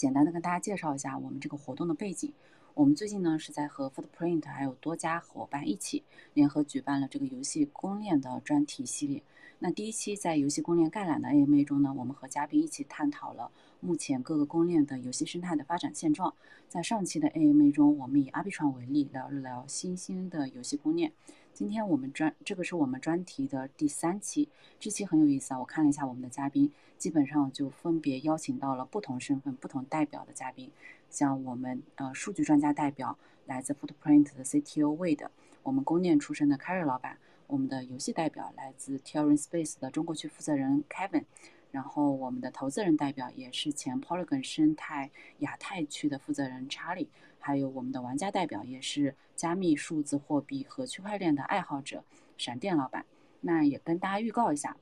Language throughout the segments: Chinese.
简单的跟大家介绍一下我们这个活动的背景。我们最近呢是在和 Footprint 还有多家伙伴一起联合举办了这个游戏公链的专题系列。那第一期在游戏公链概览的 AMA 中呢，我们和嘉宾一起探讨了目前各个公链的游戏生态的发展现状。在上期的 AMA 中，我们以阿比传为例聊了聊新兴的游戏公链。今天我们专这个是我们专题的第三期，这期很有意思啊！我看了一下我们的嘉宾，基本上就分别邀请到了不同身份、不同代表的嘉宾，像我们呃数据专家代表来自 Footprint 的 CTO Wade，我们公链出身的 Carry 老板，我们的游戏代表来自 Terran Space 的中国区负责人 Kevin，然后我们的投资人代表也是前 Polygon 生态亚太区的负责人 Charlie。还有我们的玩家代表，也是加密数字货币和区块链的爱好者，闪电老板。那也跟大家预告一下，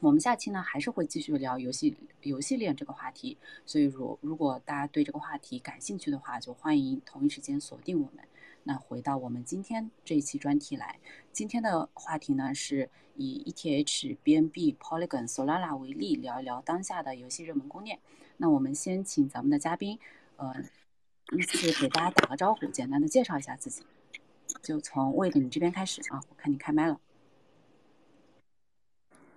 我们下期呢还是会继续聊游戏游戏链这个话题。所以，如如果大家对这个话题感兴趣的话，就欢迎同一时间锁定我们。那回到我们今天这一期专题来，今天的话题呢是以 ETH、BNB、Polygon、Solana 为例，聊一聊当下的游戏热门公链。那我们先请咱们的嘉宾，呃。依次给大家打个招呼，简单的介绍一下自己，就从魏的你这边开始啊，我看你开麦了。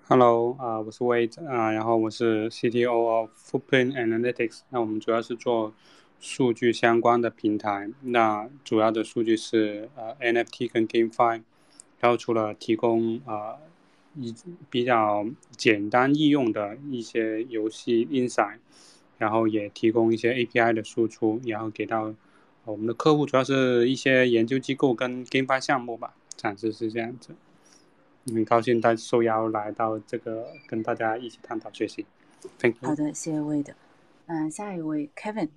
Hello，啊，我是 Wade 啊，然后我是 CTO of Footprint Analytics，那我们主要是做数据相关的平台，那主要的数据是呃 NFT 跟 GameFi，然后除了提供啊一比较简单易用的一些游戏 insight。然后也提供一些 API 的输出，然后给到我们的客户，主要是一些研究机构跟 GameFi 项目吧，暂时是这样子。很高兴大受邀来到这个跟大家一起探讨学习。Thank you。好的，谢谢魏的。嗯，下一位 Kevin。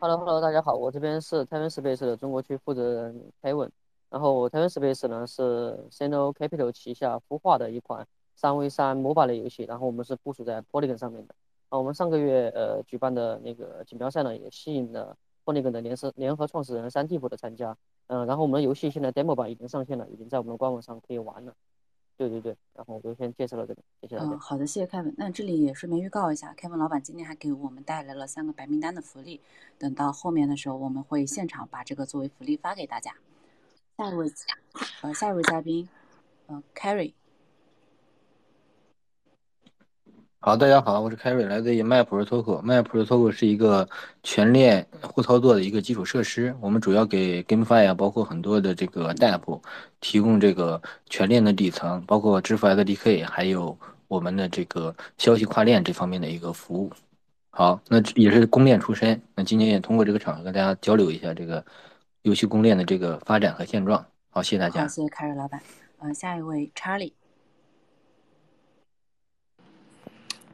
Hello，Hello，大家好，我这边是 t e v e n Space 的中国区负责人 Kevin。然后 t e v e n Space 呢是 Cino Capital 旗下孵化的一款。三 v 三 MOBA 类游戏，然后我们是部署在 Polygon 上面的。啊，我们上个月呃举办的那个锦标赛呢，也吸引了 Polygon 的联合联合创始人三 T 普的参加。嗯，然后我们的游戏现在 Demo 版已经上线了，已经在我们的官网上可以玩了。对对对，然后我就先介绍到这里，谢谢大家。嗯，好的，谢谢 Kevin。那这里也顺便预告一下，Kevin 老板今天还给我们带来了三个白名单的福利，等到后面的时候我们会现场把这个作为福利发给大家。下一位，呃，下一位嘉宾，呃，Carry。好，大家好，我是凯瑞，来自于。MapProtocol 是一个全链互操作的一个基础设施。我们主要给 GameFi 啊，包括很多的这个 Dap 提供这个全链的底层，包括支付 SDK，还有我们的这个消息跨链这方面的一个服务。好，那也是公链出身。那今天也通过这个场合跟大家交流一下这个游戏公链的这个发展和现状。好，谢谢大家。好，谢谢凯瑞老板。呃，下一位 Charlie。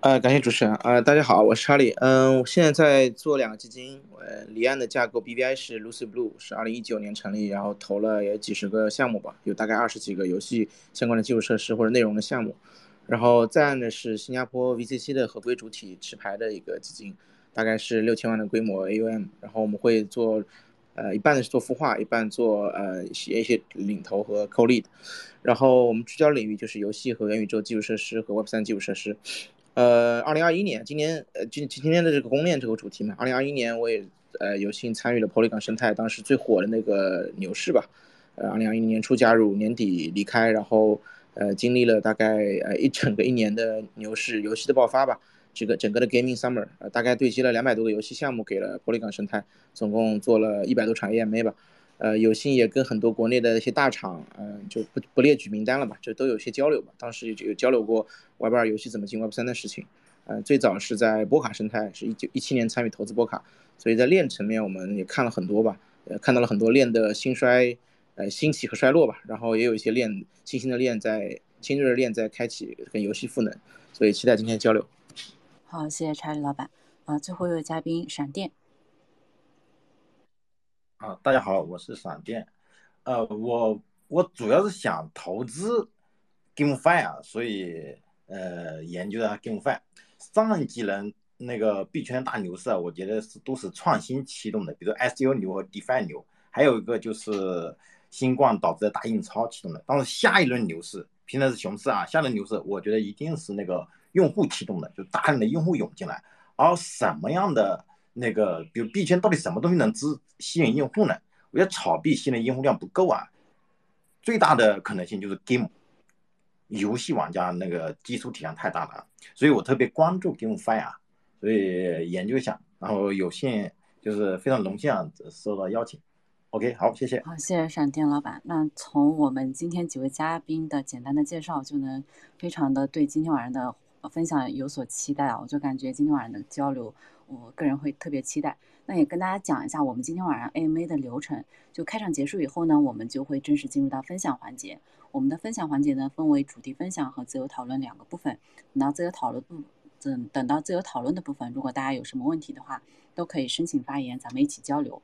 呃，感谢主持人。呃，大家好，我是查理。嗯，我现在在做两个基金。呃，离岸的架构 BBI 是 Lucy Blue，是二零一九年成立，然后投了有几十个项目吧，有大概二十几个游戏相关的基础设施或者内容的项目。然后在岸的是新加坡 VCC 的合规主体持牌的一个基金，大概是六千万的规模 AUM。然后我们会做，呃，一半的是做孵化，一半做呃一些领投和 Co-lead。然后我们聚焦领域就是游戏和元宇宙基础设施和 Web 三基础设施。呃，二零二一年，今年呃今今天的这个公链这个主题嘛，二零二一年我也呃有幸参与了 Polygon 生态当时最火的那个牛市吧，呃，二零二一年初加入，年底离开，然后呃经历了大概呃一整个一年的牛市游戏的爆发吧，这个整个的 Gaming Summer，呃大概对接了两百多个游戏项目给了 Polygon 生态，总共做了一百多场 AMA 吧。呃，有幸也跟很多国内的一些大厂，嗯，就不不列举名单了吧，就都有些交流吧。当时有有交流过 Web 二游戏怎么进 Web 三的事情。呃，最早是在波卡生态，是一九一七年参与投资波卡，所以在链层面我们也看了很多吧，呃，看到了很多链的兴衰，呃，兴起和衰落吧。然后也有一些链新兴的链在新锐的链在开启跟游戏赋能，所以期待今天的交流。好，谢谢查理老板。啊，最后一位嘉宾闪电。啊，大家好，我是闪电。呃，我我主要是想投资 GameFi 啊，所以呃研究了 GameFi。上几轮那个币圈大牛市啊，我觉得是都是创新驱动的，比如 SU 牛和 DeFi 牛，还有一个就是新冠导致的大印钞驱动的。但是下一轮牛市，平常是熊市啊，下一轮牛市我觉得一定是那个用户驱动的，就大量的用户涌进来。而什么样的那个，比如币圈到底什么东西能支吸引用户呢？我觉得炒币吸引用户量不够啊。最大的可能性就是 game 游戏玩家那个基础体量太大了，所以我特别关注 GameFi 啊所以研究一下，然后有幸就是非常荣幸啊受到邀请。OK，好，谢谢。好，谢谢闪电老板。那从我们今天几位嘉宾的简单的介绍，就能非常的对今天晚上的分享有所期待啊！我就感觉今天晚上的交流，我个人会特别期待。那也跟大家讲一下，我们今天晚上 AMA 的流程。就开场结束以后呢，我们就会正式进入到分享环节。我们的分享环节呢，分为主题分享和自由讨论两个部分。等到自由讨论部，等等到自由讨论的部分，如果大家有什么问题的话，都可以申请发言，咱们一起交流。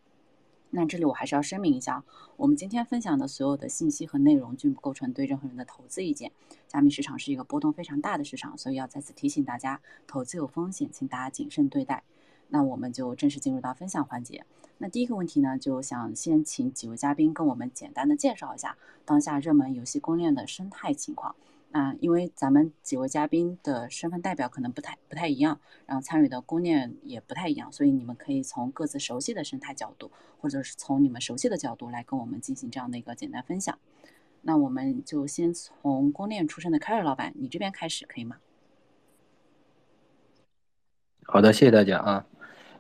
那这里我还是要声明一下，我们今天分享的所有的信息和内容均不构成对任何人的投资意见。加密市场是一个波动非常大的市场，所以要再次提醒大家，投资有风险，请大家谨慎对待。那我们就正式进入到分享环节。那第一个问题呢，就想先请几位嘉宾跟我们简单的介绍一下当下热门游戏公链的生态情况。那因为咱们几位嘉宾的身份代表可能不太不太一样，然后参与的公链也不太一样，所以你们可以从各自熟悉的生态角度，或者是从你们熟悉的角度来跟我们进行这样的一个简单分享。那我们就先从公链出身的凯瑞老板，你这边开始可以吗？好的，谢谢大家啊。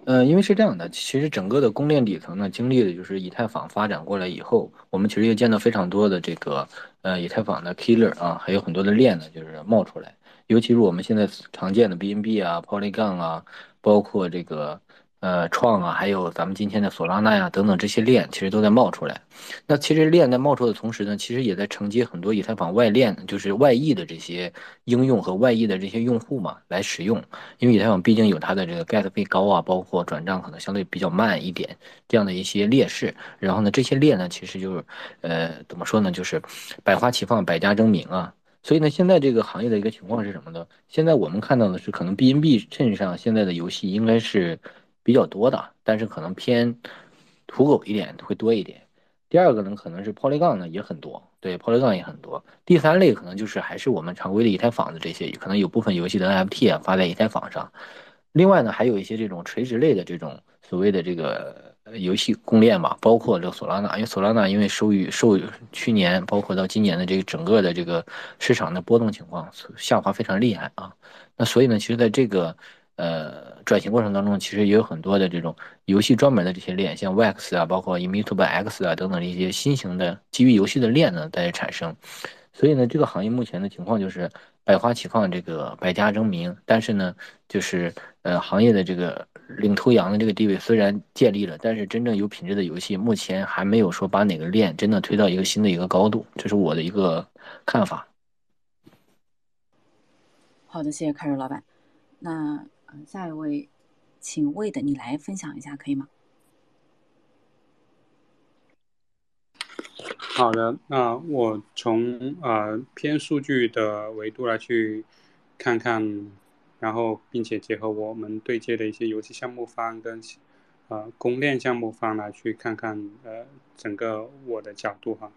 呃，因为是这样的，其实整个的公链底层呢，经历的就是以太坊发展过来以后，我们其实也见到非常多的这个呃以太坊的 killer 啊，还有很多的链呢，就是冒出来，尤其是我们现在常见的 BNB 啊、Polygon 啊，包括这个。呃，创啊，还有咱们今天的索拉纳呀，等等这些链，其实都在冒出来。那其实链在冒出的同时呢，其实也在承接很多以太坊外链，就是外溢的这些应用和外溢的这些用户嘛来使用。因为以太坊毕竟有它的这个 gas 费高啊，包括转账可能相对比较慢一点这样的一些劣势。然后呢，这些链呢，其实就是呃，怎么说呢，就是百花齐放，百家争鸣啊。所以呢，现在这个行业的一个情况是什么呢？现在我们看到的是，可能 BNB 镇上现在的游戏应该是。比较多的，但是可能偏土狗一点会多一点。第二个呢，可能是 Polygon 呢也很多，对，Polygon 也很多。第三类可能就是还是我们常规的以太坊的这些，可能有部分游戏的 NFT 啊发在以太坊上。另外呢，还有一些这种垂直类的这种所谓的这个游戏公链吧，包括这个索拉纳，因为索拉纳因为受于受去年包括到今年的这个整个的这个市场的波动情况下滑非常厉害啊。那所以呢，其实在这个呃，转型过程当中，其实也有很多的这种游戏专门的这些链，像 Wax 啊，包括 Immutable X 啊等等一些新型的基于游戏的链呢在产生。所以呢，这个行业目前的情况就是百花齐放，这个百家争鸣。但是呢，就是呃，行业的这个领头羊的这个地位虽然建立了，但是真正有品质的游戏目前还没有说把哪个链真的推到一个新的一个高度，这是我的一个看法。好的，谢谢凯瑞老板。那。嗯，下一位，请魏的你来分享一下，可以吗？好的，那我从呃偏数据的维度来去看看，然后并且结合我们对接的一些游戏项目方跟呃公链项目方来去看看呃整个我的角度哈。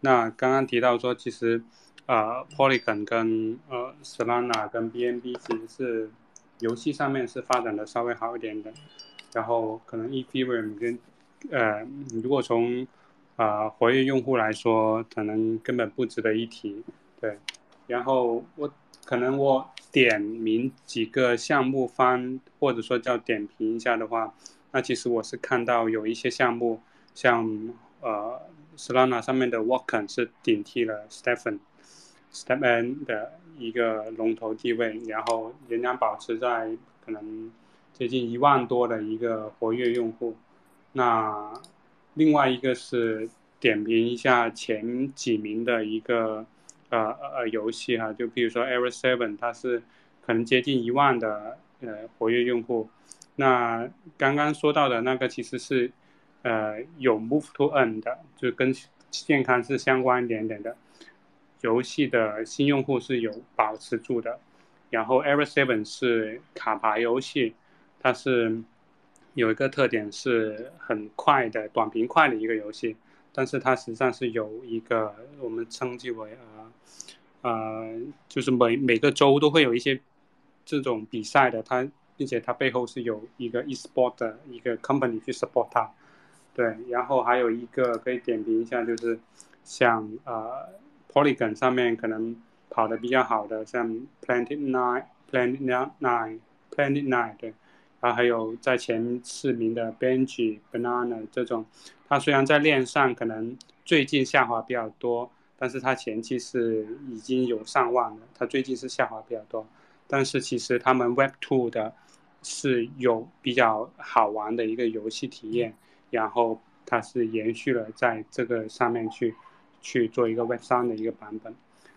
那刚刚提到说，其实呃 Polygon 跟呃 Solana 跟 BNB 其实是。游戏上面是发展的稍微好一点的，然后可能 Ethereum 跟呃，如果从啊活跃用户来说，可能根本不值得一提，对。然后我可能我点名几个项目方，或者说叫点评一下的话，那其实我是看到有一些项目，像呃 Solana 上面的 Walken 是顶替了 Stephen。Stephen 的一个龙头地位，然后仍然保持在可能接近一万多的一个活跃用户。那另外一个是点评一下前几名的一个呃呃游戏哈，就比如说 Era Seven，它是可能接近一万的呃活跃用户。那刚刚说到的那个其实是呃有 Move to Earn 的，就跟健康是相关一点点的。游戏的新用户是有保持住的，然后 Ever Seven 是卡牌游戏，它是有一个特点是很快的短平快的一个游戏，但是它实际上是有一个我们称之为呃呃，就是每每个周都会有一些这种比赛的，它并且它背后是有一个 e-sport 的一个 company 去 support 它。对，然后还有一个可以点评一下，就是像呃 Polygon 上面可能跑的比较好的，像 Planet Nine、Planet Nine、Planet Nine 对，然后还有在前四名的 Benji、Banana 这种，它虽然在链上可能最近下滑比较多，但是它前期是已经有上万了，它最近是下滑比较多，但是其实他们 Web Two 的是有比较好玩的一个游戏体验。然后它是延续了在这个上面去去做一个 Web 三的一个版本，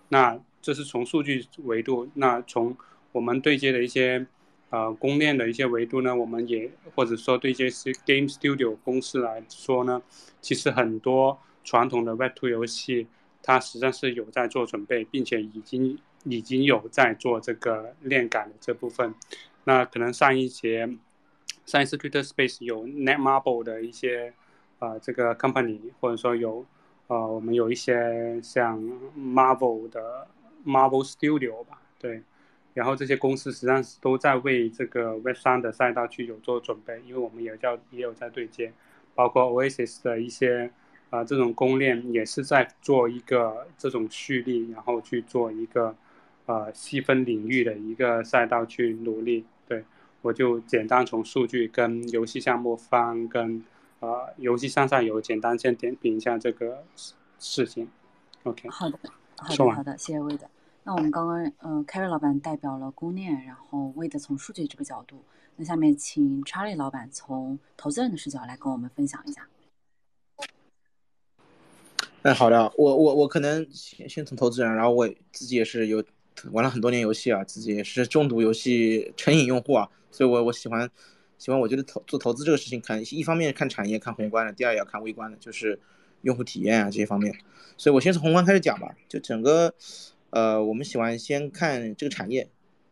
那这是从数据维度，那从我们对接的一些呃公链的一些维度呢，我们也或者说对接是 Game Studio 公司来说呢，其实很多传统的 Web two 游戏，它实际上是有在做准备，并且已经已经有在做这个链感的这部分，那可能上一节。上一次 Twitter Space 有 Netmarble 的一些，呃，这个 company，或者说有，呃，我们有一些像 Marvel 的 Marvel Studio 吧，对，然后这些公司实际上是都在为这个 Web 三的赛道去有做准备，因为我们也叫也有在对接，包括 Oasis 的一些，啊，这种公链也是在做一个这种蓄力，然后去做一个，呃，细分领域的一个赛道去努力，对。我就简单从数据跟游戏项目方跟呃游戏上上游简单先点评一下这个事情。OK。好的，好的，好的，谢谢魏的。那我们刚刚呃，Carry 老板代表了公链，然后魏的从数据这个角度。那下面请 Charlie 老板从投资人的视角来跟我们分享一下。哎，好的，我我我可能先先从投资人，然后我自己也是有玩了很多年游戏啊，自己也是重度游戏成瘾用户啊。所以，我我喜欢，喜欢。我觉得投做投资这个事情，看一方面看产业、看宏观的，第二也要看微观的，就是用户体验啊这些方面。所以我先从宏观开始讲吧。就整个，呃，我们喜欢先看这个产业。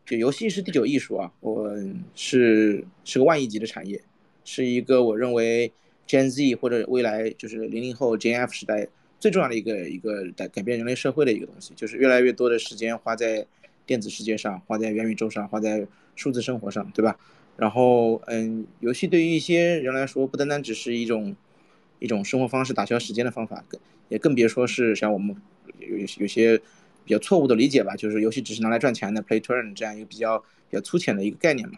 就游戏是第九艺术啊，我是是个万亿级的产业，是一个我认为 Gen Z 或者未来就是零零后 Gen F 时代最重要的一个一个改改变人类社会的一个东西，就是越来越多的时间花在电子世界上，花在元宇宙上，花在。数字生活上，对吧？然后，嗯，游戏对于一些人来说，不单单只是一种一种生活方式、打消时间的方法，更也更别说是像我们有有些比较错误的理解吧，就是游戏只是拿来赚钱的，play turn 这样一个比较比较粗浅的一个概念嘛。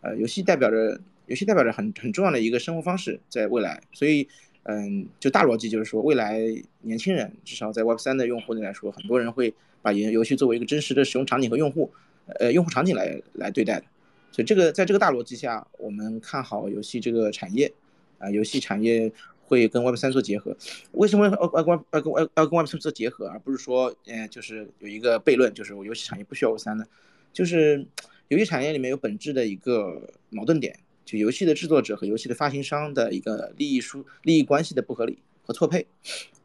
呃，游戏代表着游戏代表着很很重要的一个生活方式，在未来，所以，嗯，就大逻辑就是说，未来年轻人至少在 Web 三的用户内来说，很多人会把游游戏作为一个真实的使用场景和用户。呃，用户场景来来对待的，所以这个在这个大逻辑下，我们看好游戏这个产业，啊，游戏产业会跟 Web 三做结合。为什么要要跟要跟要跟 Web 三做结合，而不是说，嗯，就是有一个悖论，就是我游戏产业不需要 Web 三呢？就是游戏产业里面有本质的一个矛盾点，就游戏的制作者和游戏的发行商的一个利益输利益关系的不合理和错配。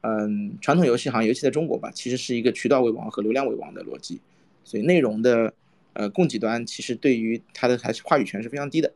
嗯，传统游戏行业，尤其在中国吧，其实是一个渠道为王和流量为王的逻辑，所以内容的。呃，供给端其实对于它的还是话语权是非常低的，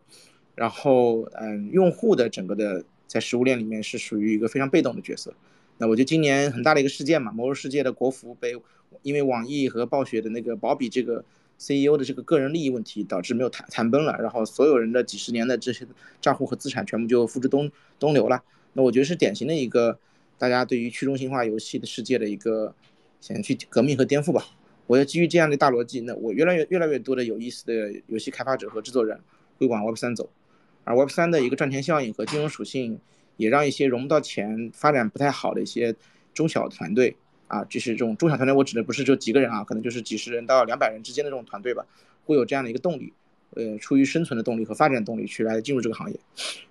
然后嗯，用户的整个的在食物链里面是属于一个非常被动的角色。那我觉得今年很大的一个事件嘛，魔兽世界的国服被因为网易和暴雪的那个保比这个 CEO 的这个个人利益问题导致没有谈谈崩了，然后所有人的几十年的这些账户和资产全部就付之东东流了。那我觉得是典型的一个大家对于去中心化游戏的世界的一个想去革命和颠覆吧。我要基于这样的大逻辑，那我越来越越来越多的有意思的游戏开发者和制作人会往 Web 三走，而 Web 三的一个赚钱效应和金融属性，也让一些融不到钱、发展不太好的一些中小团队啊，就是这种中小团队，我指的不是就几个人啊，可能就是几十人到两百人之间的这种团队吧，会有这样的一个动力，呃，出于生存的动力和发展动力去来进入这个行业，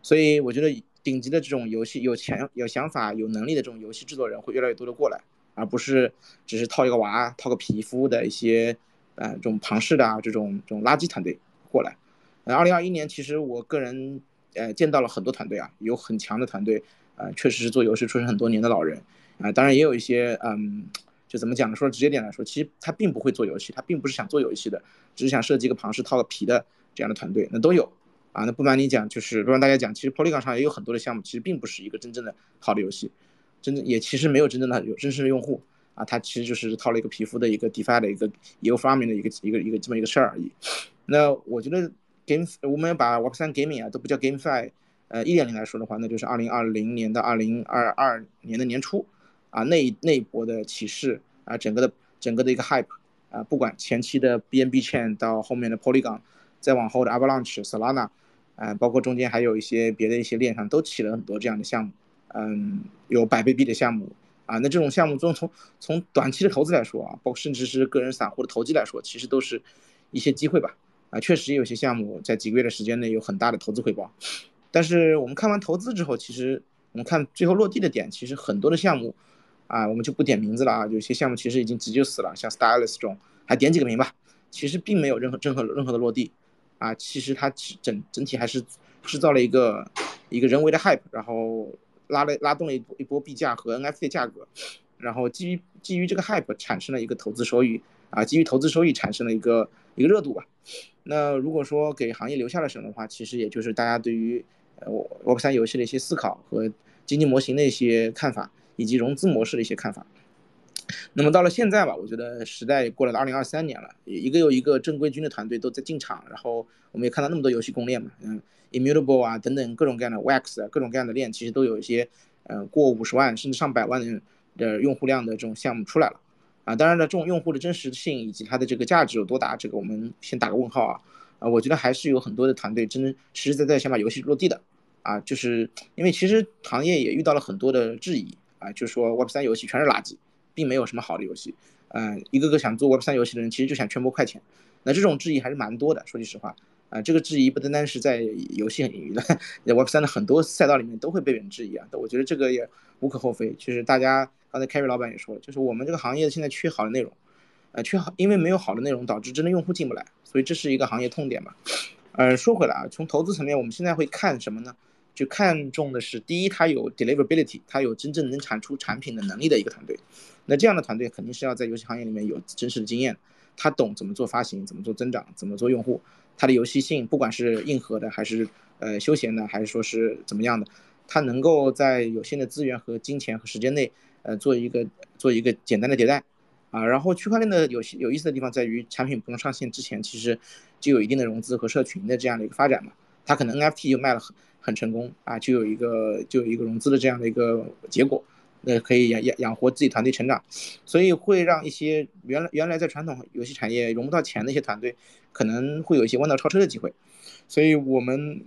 所以我觉得顶级的这种游戏有钱、有想法、有能力的这种游戏制作人会越来越多的过来。而不是只是套一个娃、套个皮肤的一些，呃，这种庞氏的啊，这种这种垃圾团队过来。呃，二零二一年其实我个人呃见到了很多团队啊，有很强的团队，呃，确实是做游戏出身很多年的老人，啊，当然也有一些嗯，就怎么讲呢？说直接点来说，其实他并不会做游戏，他并不是想做游戏的，只是想设计一个庞氏套个皮的这样的团队，那都有啊。那不瞒你讲，就是不瞒大家讲，其实 Polygon 上也有很多的项目，其实并不是一个真正的好的游戏。真正也其实没有真正的有真实的用户啊，它其实就是套了一个皮肤的一个 DeFi 的一个 e u farming 的一个一个一个这么一个事儿而已。那我觉得 Game 我们把 Web 三 Gaming 啊都不叫 GameFi，呃一点零来说的话，那就是二零二零年到二零二二年的年初，啊那那一波的起势啊整个的整个的一个 hype 啊不管前期的 BNB Chain 到后面的 Polygon，再往后的 Avalanche、Solana，啊包括中间还有一些别的一些链上都起了很多这样的项目，嗯有百倍币的项目。啊，那这种项目中从从短期的投资来说啊，包括甚至是个人散户的投机来说，其实都是一些机会吧。啊，确实有些项目在几个月的时间内有很大的投资回报，但是我们看完投资之后，其实我们看最后落地的点，其实很多的项目，啊，我们就不点名字了啊，有些项目其实已经直接死了，像 Stylus 这种，还点几个名吧，其实并没有任何任何任何的落地，啊，其实它整整体还是制造了一个一个人为的 hype，然后。拉了拉动了一波一波币价和 NFT 价格，然后基于基于这个 hype 产生了一个投资收益啊，基于投资收益产生了一个一个热度吧。那如果说给行业留下了什么的话，其实也就是大家对于呃 Web 三游戏的一些思考和经济模型的一些看法，以及融资模式的一些看法。那么到了现在吧，我觉得时代过了二零二三年了，一个又一个正规军的团队都在进场，然后我们也看到那么多游戏公链嘛，嗯。Immutable 啊，等等各种各样的 Wax 啊，各种各样的链，其实都有一些，呃，过五十万甚至上百万的的用户量的这种项目出来了，啊，当然了，这种用户的真实性以及它的这个价值有多大，这个我们先打个问号啊，啊，我觉得还是有很多的团队真实实在在想把游戏落地的，啊，就是因为其实行业也遇到了很多的质疑，啊，就是说 Web 三游戏全是垃圾，并没有什么好的游戏，嗯，一个个想做 Web 三游戏的人其实就想圈波快钱，那这种质疑还是蛮多的，说句实话。啊，这个质疑不单单是在游戏领域的，Web 三的很多赛道里面都会被人质疑啊。我觉得这个也无可厚非。就是大家刚才 Carry 老板也说了，就是我们这个行业现在缺好的内容，呃，缺好，因为没有好的内容，导致真的用户进不来，所以这是一个行业痛点嘛。呃，说回来啊，从投资层面，我们现在会看什么呢？就看重的是，第一，它有 deliverability，它有真正能产出产品的能力的一个团队。那这样的团队肯定是要在游戏行业里面有真实的经验，他懂怎么做发行，怎么做增长，怎么做用户。它的游戏性，不管是硬核的，还是呃休闲的，还是说是怎么样的，它能够在有限的资源和金钱和时间内，呃，做一个做一个简单的迭代，啊，然后区块链的有有意思的地方在于，产品不用上线之前，其实就有一定的融资和社群的这样的一个发展嘛，它可能 NFT 就卖了很很成功啊，就有一个就有一个融资的这样的一个结果。那可以养养养活自己团队成长，所以会让一些原来原来在传统游戏产业融不到钱的一些团队，可能会有一些弯道超车的机会。所以我们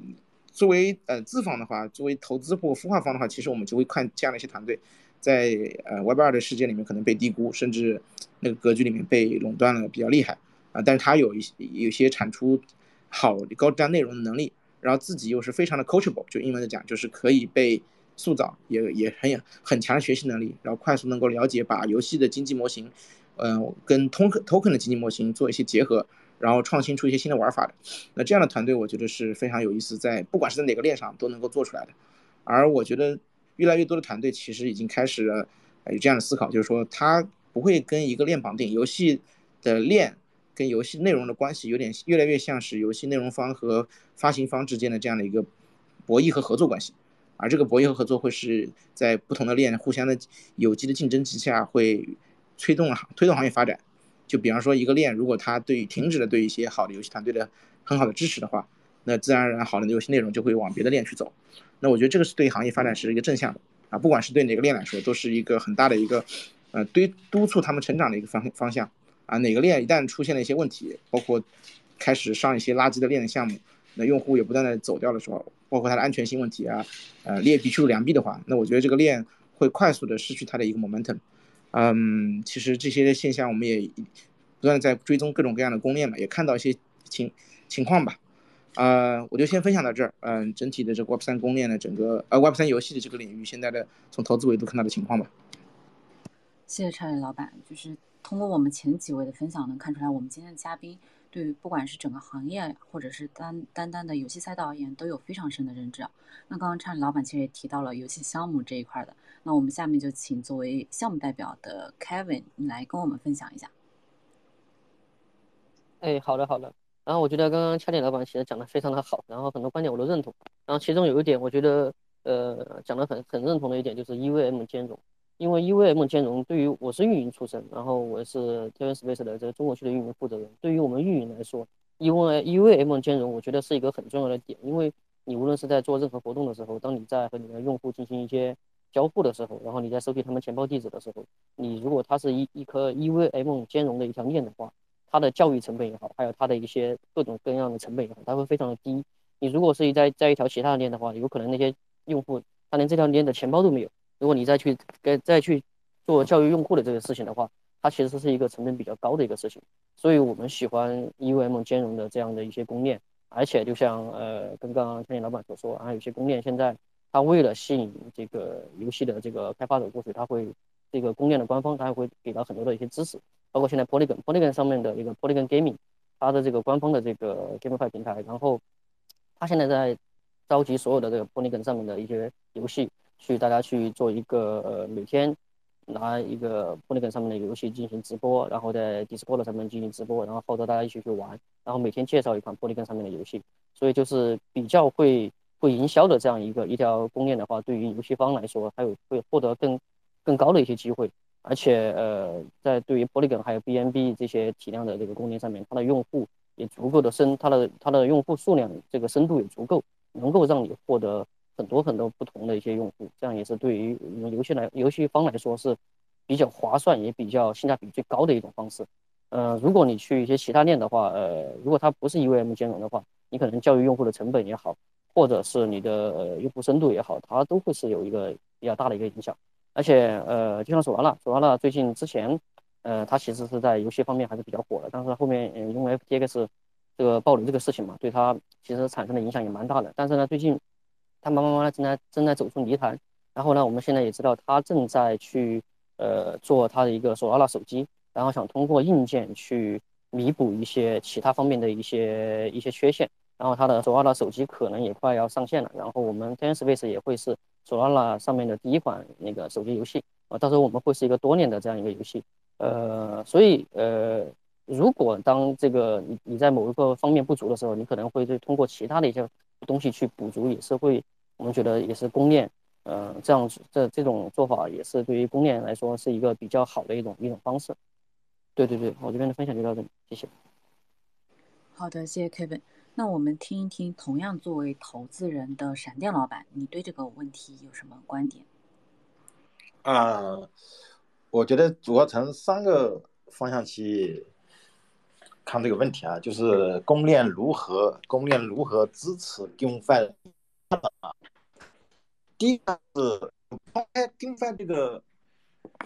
作为呃资方的话，作为投资或孵化方的话，其实我们就会看这样的一些团队，在呃 Web 二的世界里面可能被低估，甚至那个格局里面被垄断了比较厉害啊。但是他有一些有些产出好高质量内容的能力，然后自己又是非常的 coachable，就英文的讲就是可以被。塑造也也很有很强的学习能力，然后快速能够了解把游戏的经济模型，嗯，跟 token token 的经济模型做一些结合，然后创新出一些新的玩法的。那这样的团队我觉得是非常有意思，在不管是在哪个链上都能够做出来的。而我觉得越来越多的团队其实已经开始了有这样的思考，就是说它不会跟一个链绑定，游戏的链跟游戏内容的关系有点越来越像是游戏内容方和发行方之间的这样的一个博弈和合作关系。而这个博弈和合作会是在不同的链互相的有机的竞争之下，会推动推动行业发展。就比方说一个链，如果它对停止了对一些好的游戏团队的很好的支持的话，那自然而然好的游戏内容就会往别的链去走。那我觉得这个是对行业发展是一个正向的啊，不管是对哪个链来说，都是一个很大的一个呃对督促他们成长的一个方方向啊。哪个链一旦出现了一些问题，包括开始上一些垃圾的链的项目。那用户也不断的走掉的时候，包括它的安全性问题啊，呃，劣币驱逐良币的话，那我觉得这个链会快速的失去它的一个 momentum。嗯，其实这些现象我们也不断的在追踪各种各样的公链嘛，也看到一些情情况吧。呃，我就先分享到这儿。嗯，整体的这个 Web 三公链的整个呃 Web 三游戏的这个领域现在的从投资维度看到的情况吧。谢谢超野老板，就是通过我们前几位的分享能看出来，我们今天的嘉宾。对于不管是整个行业，或者是单单单的游戏赛道而言，都有非常深的认知。那刚刚查理老板其实也提到了游戏项目这一块的，那我们下面就请作为项目代表的 Kevin 来跟我们分享一下。哎，好的好的。然后我觉得刚刚恰点老板其实讲的非常的好，然后很多观点我都认同。然后其中有一点，我觉得呃讲的很很认同的一点就是 EVM 兼容。因为 EVM 兼容，对于我是运营出身，然后我是 TVSpace 的这个中国区的运营负责人。对于我们运营来说 E V E V M 兼容，我觉得是一个很重要的点，因为你无论是在做任何活动的时候，当你在和你的用户进行一些交互的时候，然后你在收集他们钱包地址的时候，你如果它是一一颗 E V M 兼容的一条链的话，它的教育成本也好，还有它的一些各种各样的成本也好，它会非常的低。你如果是在在一条其他的链的话，有可能那些用户他连这条链的钱包都没有。如果你再去跟再去做教育用户的这个事情的话，它其实是一个成本比较高的一个事情。所以我们喜欢 EVM 兼容的这样的一些公链，而且就像呃刚刚天野老板所说，啊有些公链现在它为了吸引这个游戏的这个开发者过去，它会这个公链的官方它还会给到很多的一些支持，包括现在 Polygon，Polygon 上面的一个 Polygon Gaming，它的这个官方的这个 GameFi 平台，然后。他现在在召集所有的这个 Polygon 上面的一些游戏，去大家去做一个呃每天拿一个 Polygon 上面的游戏进行直播，然后在 Discord 上面进行直播，然后号召大家一起去玩，然后每天介绍一款 Polygon 上面的游戏，所以就是比较会会营销的这样一个一条公链的话，对于游戏方来说，还有会获得更更高的一些机会，而且呃在对于 Polygon 还有 BNB 这些体量的这个公链上面，它的用户。也足够的深，它的它的用户数量这个深度也足够，能够让你获得很多很多不同的一些用户，这样也是对于游戏来游戏方来说是比较划算，也比较性价比最高的一种方式。呃，如果你去一些其他链的话，呃，如果它不是 EVM 兼容的话，你可能教育用户的成本也好，或者是你的用户深度也好，它都会是有一个比较大的一个影响。而且，呃，就像索拉纳，索拉纳最近之前。呃，它其实是在游戏方面还是比较火的，但是后面嗯，因为 FTX 这个暴雷这个事情嘛，对它其实产生的影响也蛮大的。但是呢，最近他慢慢慢慢正在正在走出泥潭，然后呢，我们现在也知道他正在去呃做他的一个索拉拉手机，然后想通过硬件去弥补一些其他方面的一些一些缺陷。然后他的索拉拉手机可能也快要上线了，然后我们 TenSpace 也会是索拉拉上面的第一款那个手机游戏啊，到时候我们会是一个多年的这样一个游戏。呃，所以呃，如果当这个你你在某一个方面不足的时候，你可能会对通过其他的一些东西去补足，也是会，我们觉得也是公链，呃，这样子这这种做法也是对于公链来说是一个比较好的一种一种方式。对对对，我这边的分享就到这里，谢谢。好的，谢谢 Kevin。那我们听一听，同样作为投资人的闪电老板，你对这个问题有什么观点？啊。我觉得主要从三个方向去看这个问题啊，就是公链如何公链如何支持 GameFi 啊。第一个是抛开 GameFi 这个，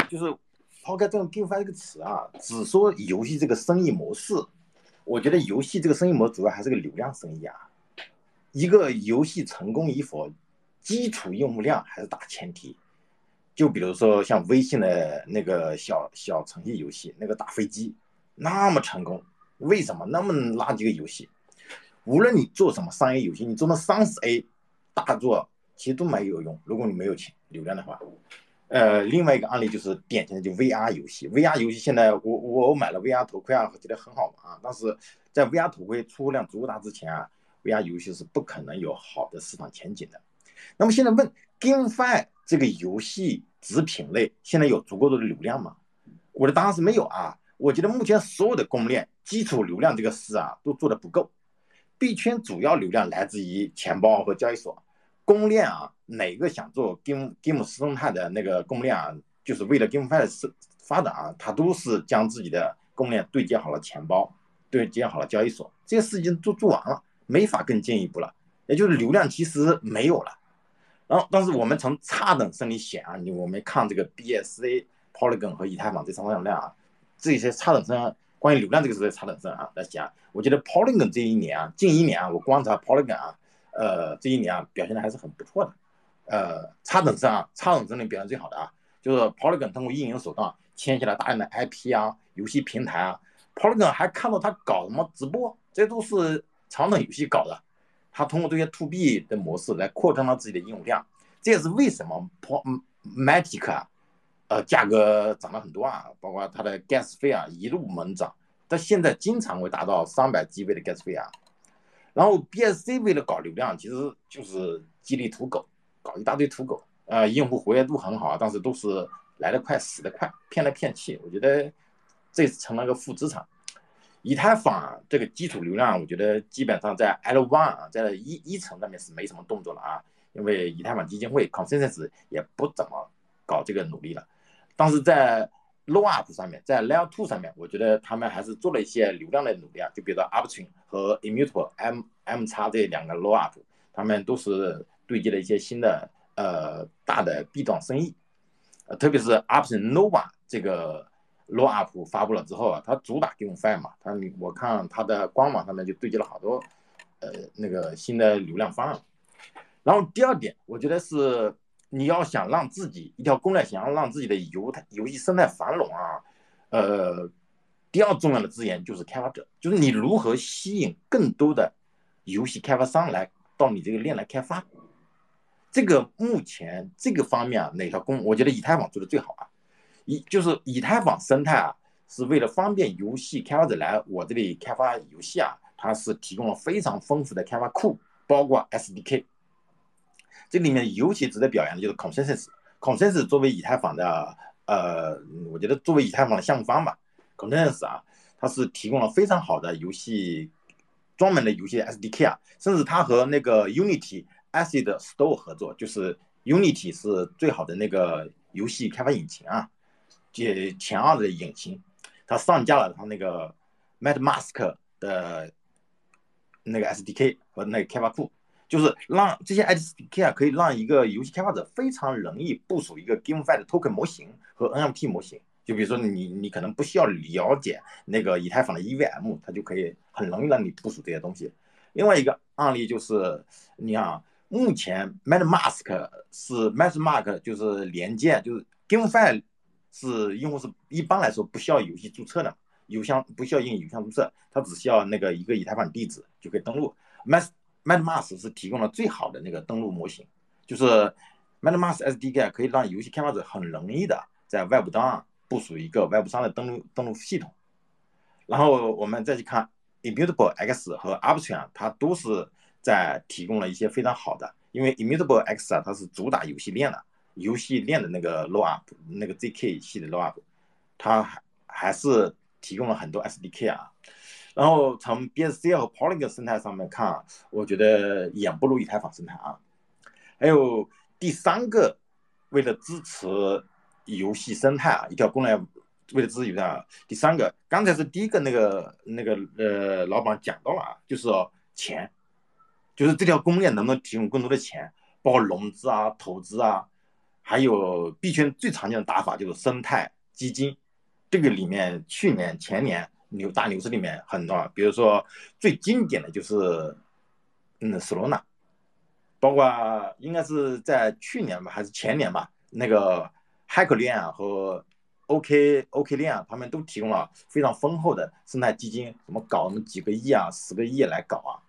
就是抛开这种 GameFi 这个词啊，只说游戏这个生意模式，我觉得游戏这个生意模式主要还是个流量生意啊。一个游戏成功与否，基础用户量还是大前提。就比如说像微信的那个小小程序游戏，那个打飞机那么成功，为什么那么垃圾个游戏？无论你做什么商业游戏，你做到三十 A 大作，其实都没有用。如果你没有钱流量的话，呃，另外一个案例就是典型的就 VR 游戏，VR 游戏现在我我买了 VR 头盔啊，觉得很好玩啊，但是在 VR 头盔出货量足够大之前啊，VR 游戏是不可能有好的市场前景的。那么现在问 GameFi。这个游戏子品类现在有足够多的流量吗？我的答案是没有啊。我觉得目前所有的公链基础流量这个事啊都做的不够。币圈主要流量来自于钱包和交易所。公链啊，哪个想做 Game Game 生态的那个公链啊，就是为了 GameFi 的是发展啊，它都是将自己的公链对接好了钱包，对接好了交易所，这些事情都做完了，没法更进一步了。也就是流量其实没有了。然后，但是我们从差等生理险啊，你我们看这个 BSC、Polygon 和以太坊这三方量啊，这些差等生关于流量这个是差等生啊来讲，我觉得 Polygon 这一年啊，近一年啊，我观察 Polygon 啊，呃，这一年啊表现的还是很不错的。呃，差等生啊，差等生里表现最好的啊，就是 Polygon 通过运营手段签下了大量的 IP 啊，游戏平台啊，Polygon 还看到他搞什么直播，这都是长等游戏搞的。他通过这些 to B 的模式来扩张了自己的应用量，这也是为什么 Matic 啊，呃，价格涨了很多啊，包括它的 gas 费啊一路猛涨，到现在经常会达到三百 GB 的 gas 费啊。然后 BSC 为了搞流量，其实就是激励土狗，搞一大堆土狗，呃，用户活跃度很好，但是都是来得快死得快，骗来骗去，我觉得这成了个负资产。以太坊这个基础流量，我觉得基本上在 L1 啊，在一一层那边是没什么动作了啊，因为以太坊基金会 Consensus 也不怎么搞这个努力了。但是在 Low Up 上面，在 Layer Two 上面，我觉得他们还是做了一些流量的努力啊，就比如说 Upstream 和 Immutable M M 叉这两个 Low Up，他们都是对接了一些新的呃大的 B 端生意，呃，特别是 Upstream Nova 这个。Low Up 发布了之后啊，它主打 GameFi 嘛，它我看它的官网上面就对接了好多，呃，那个新的流量方案。然后第二点，我觉得是你要想让自己一条公链想要让自己的游游戏生态繁荣啊，呃，第二重要的资源就是开发者，就是你如何吸引更多的游戏开发商来到你这个链来开发。这个目前这个方面啊，哪条公，我觉得以太坊做的最好啊。以就是以太坊生态啊，是为了方便游戏开发者来我这里开发游戏啊，它是提供了非常丰富的开发库，包括 SDK。这里面尤其值得表扬的就是 Consensus。Consensus 作为以太坊的呃，我觉得作为以太坊的项目方吧，Consensus 啊，它是提供了非常好的游戏专门的游戏 SDK 啊，甚至它和那个 Unity Acid Store 合作，就是 Unity 是最好的那个游戏开发引擎啊。这前二的引擎，它上架了它那个 MetaMask 的那个 SDK 和那个开发库，就是让这些 SDK 啊可以让一个游戏开发者非常容易部署一个 GameFi 的 Token 模型和 NFT 模型。就比如说你你可能不需要了解那个以太坊的 EVM，它就可以很容易让你部署这些东西。另外一个案例就是，你看啊目前 MetaMask 是 MetaMask 就是连接就是 GameFi。是用户是一般来说不需要游戏注册的，邮箱不需要用邮箱注册，它只需要那个一个以太坊地址就可以登录。Met MetaMask 是提供了最好的那个登录模型，就是 MetaMask SDK 可以让游戏开发者很容易的在 Web 端部署一个 Web 三的登录登录系统。然后我们再去看 Immutable X 和 Upstream，它都是在提供了一些非常好的，因为 Immutable X 啊，它是主打游戏链的。游戏链的那个 Low Up，那个 ZK 系的 Low Up，它还还是提供了很多 SDK 啊。然后从 BSC 和 Polygon 生态上面看，我觉得远不如以太坊生态啊。还有第三个，为了支持游戏生态啊，一条公链为了支持游戏啊。第三个，刚才是第一个那个那个呃老板讲到了啊，就是钱，就是这条公链能不能提供更多的钱，包括融资啊、投资啊。还有币圈最常见的打法就是生态基金，这个里面去年前年牛大牛市里面很多，比如说最经典的就是嗯 Solana，包括应该是在去年吧还是前年吧，那个 Hack 链啊和 OK OK 链啊，他们都提供了非常丰厚的生态基金，什么搞那么几个亿啊十个亿来搞啊，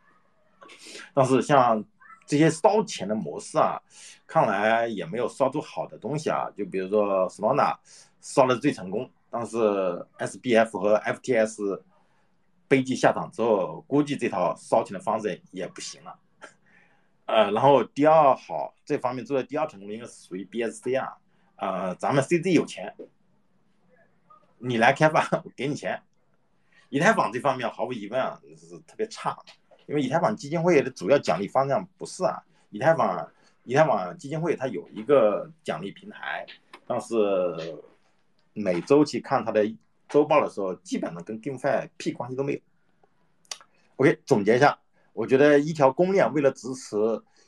但是像。这些烧钱的模式啊，看来也没有烧出好的东西啊。就比如说 Solana 烧的最成功，但是 SBF 和 FTS 悲剧下场之后，估计这套烧钱的方式也不行了。呃，然后第二好这方面做的第二成功应该是属于 BSC 啊。呃，咱们 CZ 有钱，你来开发，我给你钱。以太坊这方面毫无疑问啊，是特别差。因为以太坊基金会的主要奖励方向不是啊，以太坊以太坊基金会它有一个奖励平台，但是每周去看它的周报的时候，基本上跟 GameFi 屁关系都没有。OK，总结一下，我觉得一条公链为了支持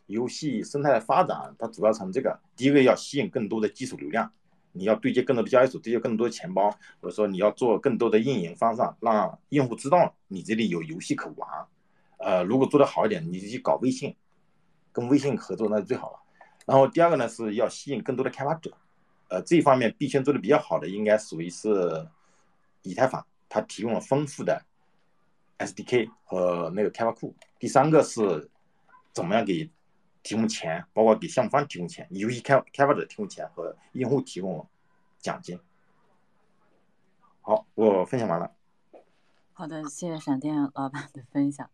游戏生态的发展，它主要从这个：第一个要吸引更多的基础流量，你要对接更多的交易所，对接更多的钱包，或者说你要做更多的运营方向，让用户知道你这里有游戏可玩。呃，如果做得好一点，你就去搞微信，跟微信合作那是最好了。然后第二个呢，是要吸引更多的开发者。呃，这一方面币圈做的比较好的，应该属于是以太坊，它提供了丰富的 SDK 和那个开发库。第三个是怎么样给提供钱，包括给项目方提供钱，游戏开开发者提供钱和用户提供奖金。好，我分享完了。好的，谢谢闪电老板的分享。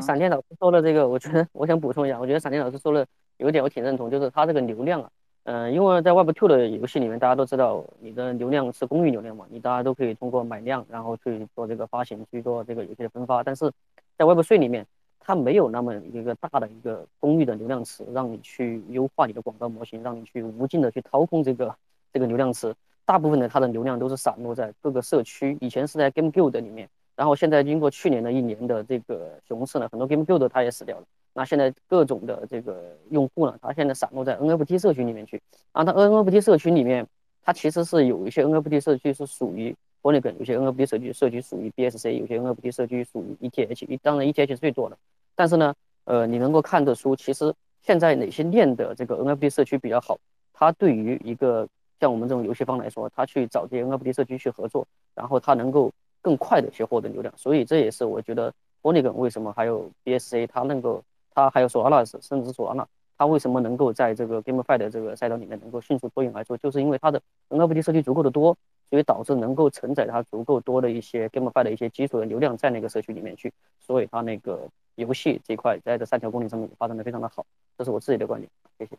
闪，电老师说的这个，我觉得我想补充一下，我觉得闪电老师说的有一点我挺认同，就是他这个流量啊，嗯，因为在 Web Two 的游戏里面，大家都知道你的流量是公域流量嘛，你大家都可以通过买量，然后去做这个发行，去做这个游戏的分发。但是在 Web Three 里面，它没有那么一个大的一个公域的流量池，让你去优化你的广告模型，让你去无尽的去掏空这个这个流量池。大部分的它的流量都是散落在各个社区，以前是在 Game Guild 里面，然后现在经过去年的一年的这个熊市呢，很多 Game Guild 它也死掉了。那现在各种的这个用户呢，他现在散落在 NFT 社区里面去。啊，它 NFT 社区里面，它其实是有一些 NFT 社区是属于 Polygon，有些 NFT 社区社区属于 BSC，有些 NFT 社区属于 ETH。当然 ETH 是最多的。但是呢，呃，你能够看得出，其实现在哪些链的这个 NFT 社区比较好？它对于一个像我们这种游戏方来说，他去找这些 NFT 社区去合作，然后他能够更快的去获得流量。所以这也是我觉得 Polygon 为什么还有 BSC 它能够。它还有索拉纳斯，甚至索拉纳，它为什么能够在这个 GameFi 的这个赛道里面能够迅速脱颖而出？就是因为它的 NFT 社区足够的多，所以导致能够承载它足够多的一些 GameFi 的一些基础的流量在那个社区里面去，所以它那个游戏这块在这三条公链上面发展的非常的好。这是我自己的观点，谢谢。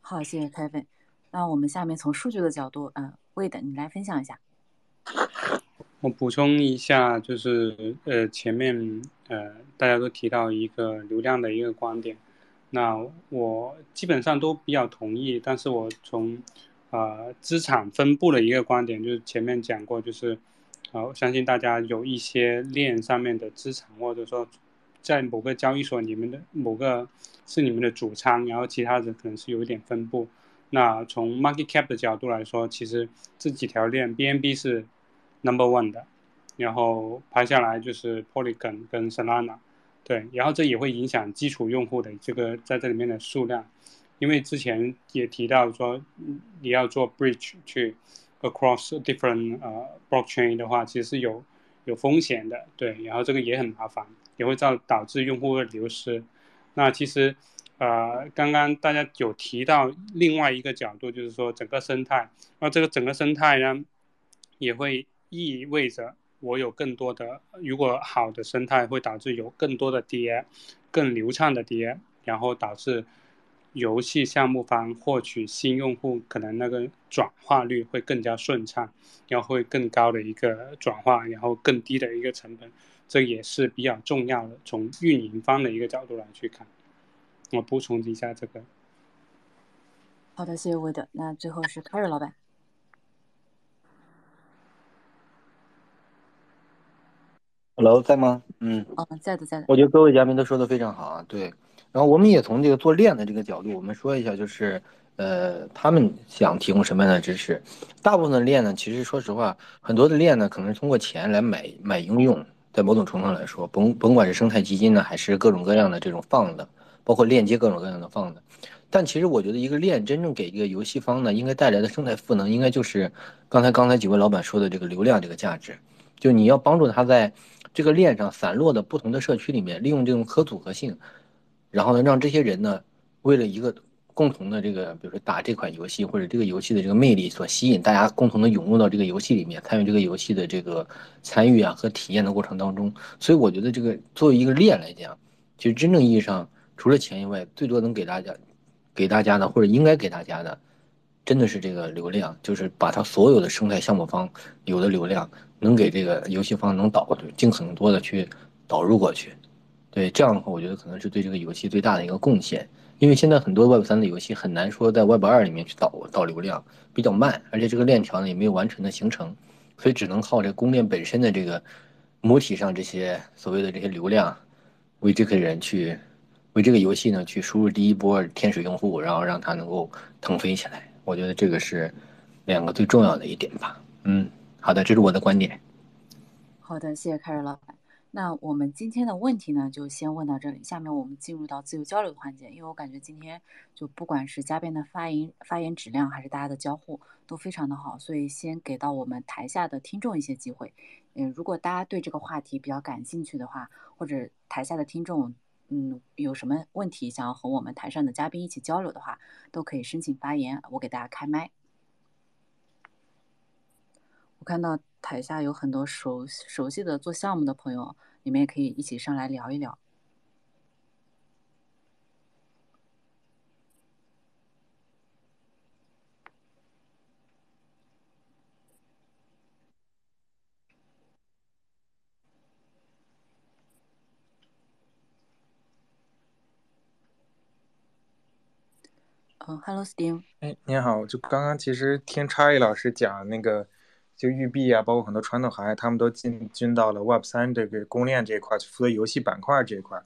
好，谢谢 Kevin。那我们下面从数据的角度，嗯，Wade，你来分享一下。我补充一下，就是呃，前面呃，大家都提到一个流量的一个观点，那我基本上都比较同意。但是我从呃资产分布的一个观点，就是前面讲过，就是啊，我相信大家有一些链上面的资产，或者说在某个交易所里面的某个是你们的主仓，然后其他的可能是有一点分布。那从 market cap 的角度来说，其实这几条链 BNB 是。Number one 的，然后排下来就是 Polygon 跟 Solana，对，然后这也会影响基础用户的这个在这里面的数量，因为之前也提到说，你要做 bridge 去 across different 呃 blockchain 的话，其实是有有风险的，对，然后这个也很麻烦，也会造导致用户的流失。那其实呃刚刚大家有提到另外一个角度，就是说整个生态，那这个整个生态呢也会。意味着我有更多的，如果好的生态会导致有更多的跌，更流畅的跌，然后导致游戏项目方获取新用户可能那个转化率会更加顺畅，然后会更高的一个转化，然后更低的一个成本，这也是比较重要的。从运营方的一个角度来去看，我补充一下这个。好的，谢谢魏德。那最后是 Carry 老板。Hello，在吗？嗯，哦，在的，在的。我觉得各位嘉宾都说的非常好啊，对。然后我们也从这个做链的这个角度，我们说一下，就是呃，他们想提供什么样的支持？大部分的链呢，其实说实话，很多的链呢，可能是通过钱来买买应用，在某种程度上来说，甭甭管是生态基金呢，还是各种各样的这种放的，包括链接各种各样的放的。但其实我觉得，一个链真正给一个游戏方呢，应该带来的生态赋能，应该就是刚才刚才几位老板说的这个流量这个价值，就你要帮助他在。这个链上散落的不同的社区里面，利用这种可组合性，然后呢，让这些人呢，为了一个共同的这个，比如说打这款游戏或者这个游戏的这个魅力所吸引，大家共同的涌入到这个游戏里面，参与这个游戏的这个参与啊和体验的过程当中。所以我觉得这个作为一个链来讲，其实真正意义上除了钱以外，最多能给大家给大家的或者应该给大家的，真的是这个流量，就是把它所有的生态项目方有的流量。能给这个游戏方能导尽可能多的去导入过去，对这样的话，我觉得可能是对这个游戏最大的一个贡献。因为现在很多 Web 三的游戏很难说在 Web 二里面去导导流量，比较慢，而且这个链条呢也没有完全的形成，所以只能靠这公链本身的这个母体上这些所谓的这些流量，为这个人去为这个游戏呢去输入第一波天使用户，然后让它能够腾飞起来。我觉得这个是两个最重要的一点吧，嗯。好的，这是我的观点。好的，谢谢凯瑞老板。那我们今天的问题呢，就先问到这里。下面我们进入到自由交流的环节。因为我感觉今天就不管是嘉宾的发言发言质量，还是大家的交互都非常的好，所以先给到我们台下的听众一些机会。嗯，如果大家对这个话题比较感兴趣的话，或者台下的听众嗯有什么问题想要和我们台上的嘉宾一起交流的话，都可以申请发言，我给大家开麦。我看到台下有很多熟熟悉的做项目的朋友，你们也可以一起上来聊一聊。嗯，Hello，Steve。哎，您好，就刚刚其实听查理老师讲那个，就育碧啊，包括很多传统行业，他们都进军到了 Web 三这个公链这一块，负责游戏板块这一块，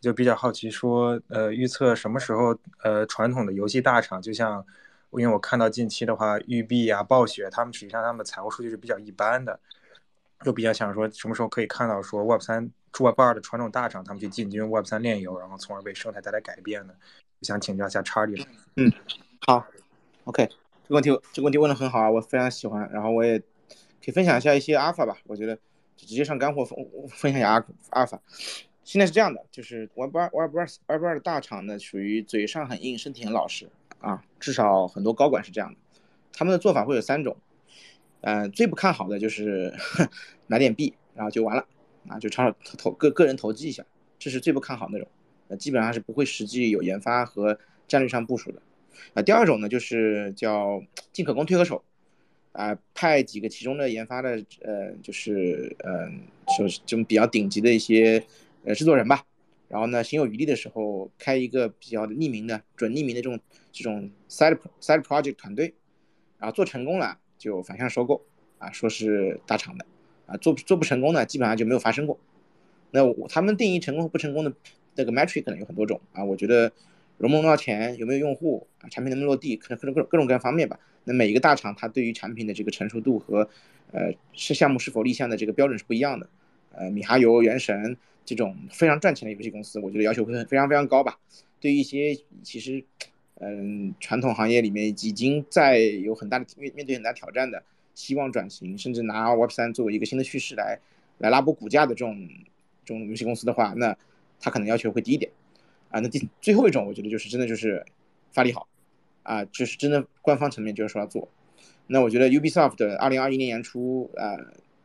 就比较好奇说，呃，预测什么时候，呃，传统的游戏大厂，就像，因为我看到近期的话，育碧啊、暴雪，他们实际上他们的财务数据是比较一般的，就比较想说什么时候可以看到说 Web 三、Web 二的传统大厂他们去进军 Web 三炼油，然后从而为生态带来改变呢？想请教一下查理。嗯，好，OK，这个问题这个问题问的很好啊，我非常喜欢。然后我也可以分享一下一些阿尔法吧，我觉得直接上干货分 分享一下阿阿尔法。现在是这样的，就是 Web 二 Web 二 Web 二的大厂呢，属于嘴上很硬，身体很老实啊，至少很多高管是这样的。他们的做法会有三种，嗯，最不看好的就是 买点币，然后就完了啊，就炒炒投个个人投机一下，这是最不看好那种。那基本上是不会实际有研发和战略上部署的，啊，第二种呢就是叫进可攻退可守，啊，派几个其中的研发的，呃，就是嗯，说这种比较顶级的一些呃制作人吧，然后呢，心有余力的时候开一个比较匿名的、准匿名的这种这种 side side project 团队，然后做成功了就反向收购，啊，说是大厂的，啊，做做不成功呢，基本上就没有发生过。那我他们定义成功和不成功的。这个 metric 可能有很多种啊，我觉得融不融到钱，有没有用户啊，产品能不能落地，可能各种各各种各样方面吧。那每一个大厂它对于产品的这个成熟度和呃是项目是否立项的这个标准是不一样的。呃，米哈游、原神这种非常赚钱的游戏公司，我觉得要求会非常非常高吧。对于一些其实嗯传统行业里面已经在有很大的面面对很大挑战的，希望转型，甚至拿 Web 三作为一个新的趋势来来拉波股价的这种这种游戏公司的话，那。他可能要求会低一点，啊，那第最后一种，我觉得就是真的就是发力好，啊，就是真的官方层面就是说要做。那我觉得 Ubisoft 的二零二一年年初啊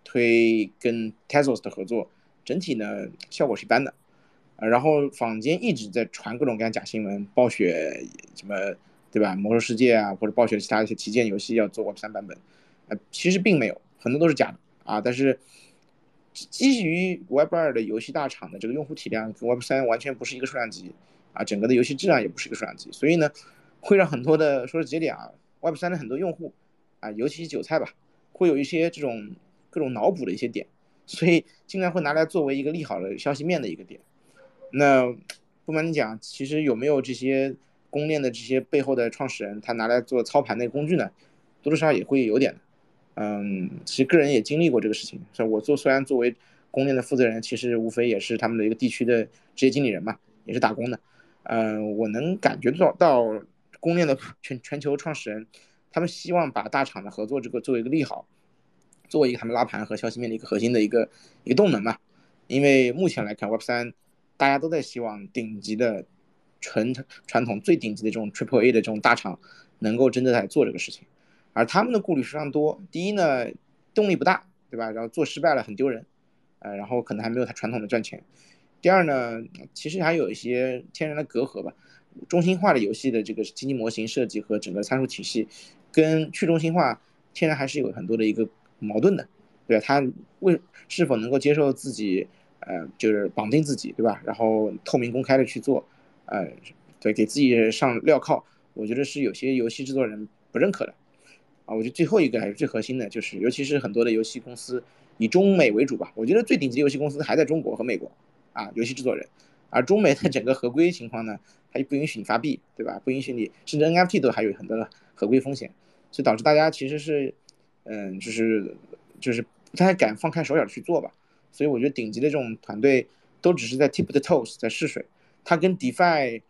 推跟 Tezos 的合作，整体呢效果是一般的，啊，然后坊间一直在传各种各样假新闻，暴雪什么对吧？魔兽世界啊，或者暴雪其他一些旗舰游戏要做 Web 三版本，啊，其实并没有，很多都是假的啊，但是。基于 Web 二的游戏大厂的这个用户体量跟 Web 三完全不是一个数量级啊，整个的游戏质量也不是一个数量级，所以呢，会让很多的说是节点啊，Web 三的很多用户啊，尤其是韭菜吧，会有一些这种各种脑补的一些点，所以经常会拿来作为一个利好的消息面的一个点。那不瞒你讲，其实有没有这些公链的这些背后的创始人，他拿来做操盘的工具呢？多多少少也会有点。嗯，其实个人也经历过这个事情。所以我做虽然作为公链的负责人，其实无非也是他们的一个地区的职业经理人嘛，也是打工的。嗯，我能感觉到到公链的全全球创始人，他们希望把大厂的合作这个作为一个利好，作为一个他们拉盘和消息面的一个核心的一个一个动能嘛。因为目前来看，Web 三大家都在希望顶级的纯传统最顶级的这种 Triple A 的这种大厂能够真的在做这个事情。而他们的顾虑非常多。第一呢，动力不大，对吧？然后做失败了很丢人，呃，然后可能还没有他传统的赚钱。第二呢，其实还有一些天然的隔阂吧。中心化的游戏的这个经济模型设计和整个参数体系，跟去中心化天然还是有很多的一个矛盾的，对吧？他为是否能够接受自己，呃，就是绑定自己，对吧？然后透明公开的去做，呃，对，给自己上镣铐，我觉得是有些游戏制作人不认可的。我觉得最后一个还是最核心的，就是尤其是很多的游戏公司以中美为主吧。我觉得最顶级的游戏公司还在中国和美国啊，游戏制作人。而中美的整个合规情况呢，它又不允许你发币，对吧？不允许你，甚至 NFT 都还有很多的合规风险，所以导致大家其实是，嗯，就是就是不太敢放开手脚去做吧。所以我觉得顶级的这种团队都只是在 tip the toes，在试水。它跟 DeFi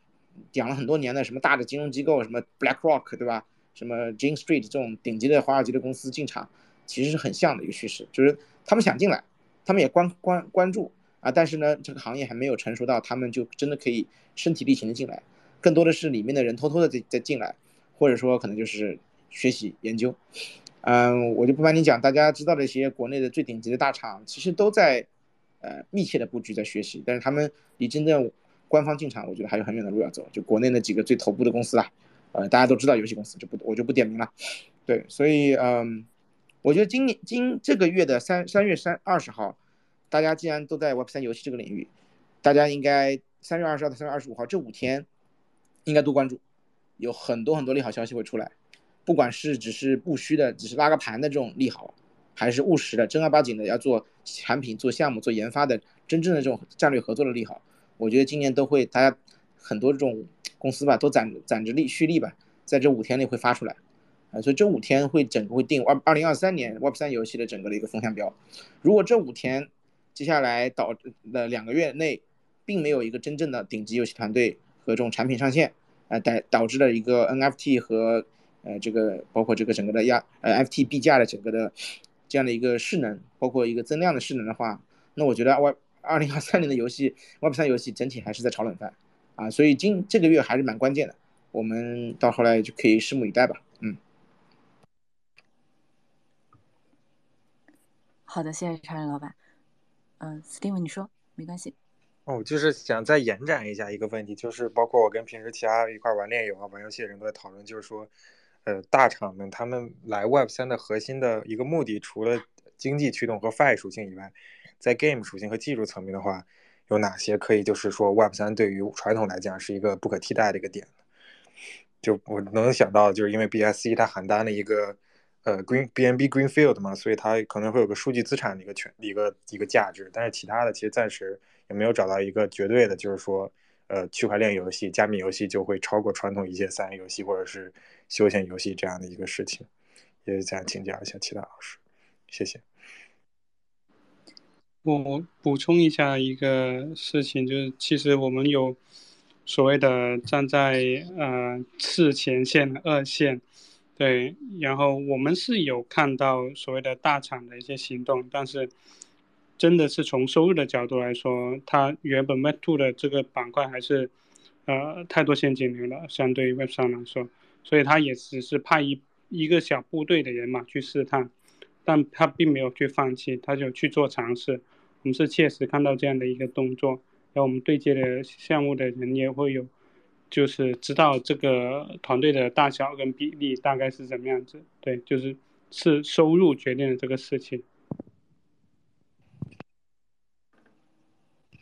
讲了很多年的什么大的金融机构，什么 BlackRock，对吧？什么 Jane Street 这种顶级的华尔街的公司进场，其实是很像的一个趋势，就是他们想进来，他们也关关关注啊，但是呢，这个行业还没有成熟到他们就真的可以身体力行的进来，更多的是里面的人偷偷的在在进来，或者说可能就是学习研究。嗯，我就不瞒你讲，大家知道的一些国内的最顶级的大厂，其实都在呃密切的布局在学习，但是他们离真正官方进场，我觉得还有很远的路要走。就国内那几个最头部的公司啦。呃，大家都知道游戏公司就不我就不点名了，对，所以嗯，我觉得今年今这个月的三三月三二十号，大家既然都在 Web 三游戏这个领域，大家应该三月二十号到三月二十五号这五天应该多关注，有很多很多利好消息会出来，不管是只是不虚的，只是拉个盘的这种利好，还是务实的正儿八经的要做产品、做项目、做研发的真正的这种战略合作的利好，我觉得今年都会大家很多这种公司吧，都攒攒着利蓄力吧，在这五天内会发出来。啊，所以这五天会整个会定二二零二三年 Web 三游戏的整个的一个风向标。如果这五天接下来导的两个月内，并没有一个真正的顶级游戏团队和这种产品上线，呃导导致了一个 NFT 和呃这个包括这个整个的压呃 FT 币价的整个的这样的一个势能，包括一个增量的势能的话，那我觉得 Web 二零二三年的游戏 Web 三游戏整体还是在炒冷饭啊，所以今这个月还是蛮关键的，我们到后来就可以拭目以待吧，嗯。好的，谢谢查理老板。嗯，Steven，你说没关系。哦，就是想再延展一下一个问题，就是包括我跟平时其他一块玩链游啊、玩游戏的人都在讨论，就是说，呃，大厂们他们来 Web 三的核心的一个目的，除了经济驱动和 Fi 属性以外，在 Game 属性和技术层面的话，有哪些可以就是说 Web 三对于传统来讲是一个不可替代的一个点？就我能想到，就是因为 BSC 它邯郸的一个。呃，Green BNB Greenfield 嘛，所以它可能会有个数据资产的一个权一个一个价值，但是其他的其实暂时也没有找到一个绝对的，就是说，呃，区块链游戏、加密游戏就会超过传统一些三 A 游戏或者是休闲游戏这样的一个事情，也想请教一下其他老师，谢谢。我补充一下一个事情，就是其实我们有所谓的站在呃次前线、二线。对，然后我们是有看到所谓的大厂的一些行动，但是真的是从收入的角度来说，它原本 Web Two 的这个板块还是呃太多现金流了，相对于 Web 三来说，所以它也只是派一一个小部队的人嘛去试探，但他并没有去放弃，他就去做尝试。我们是切实看到这样的一个动作，然后我们对接的项目的人也会有。就是知道这个团队的大小跟比例大概是怎么样子，对，就是是收入决定了这个事情。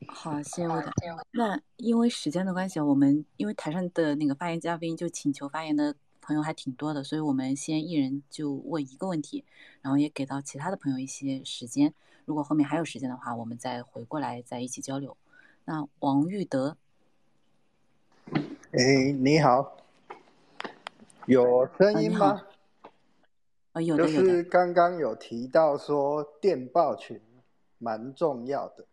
好，谢谢我的。那因为时间的关系，我们因为台上的那个发言嘉宾就请求发言的朋友还挺多的，所以我们先一人就问一个问题，然后也给到其他的朋友一些时间。如果后面还有时间的话，我们再回过来再一起交流。那王玉德。哎，你好，有声音吗？啊，有的有的。就是刚刚有提到说电报群蛮重要的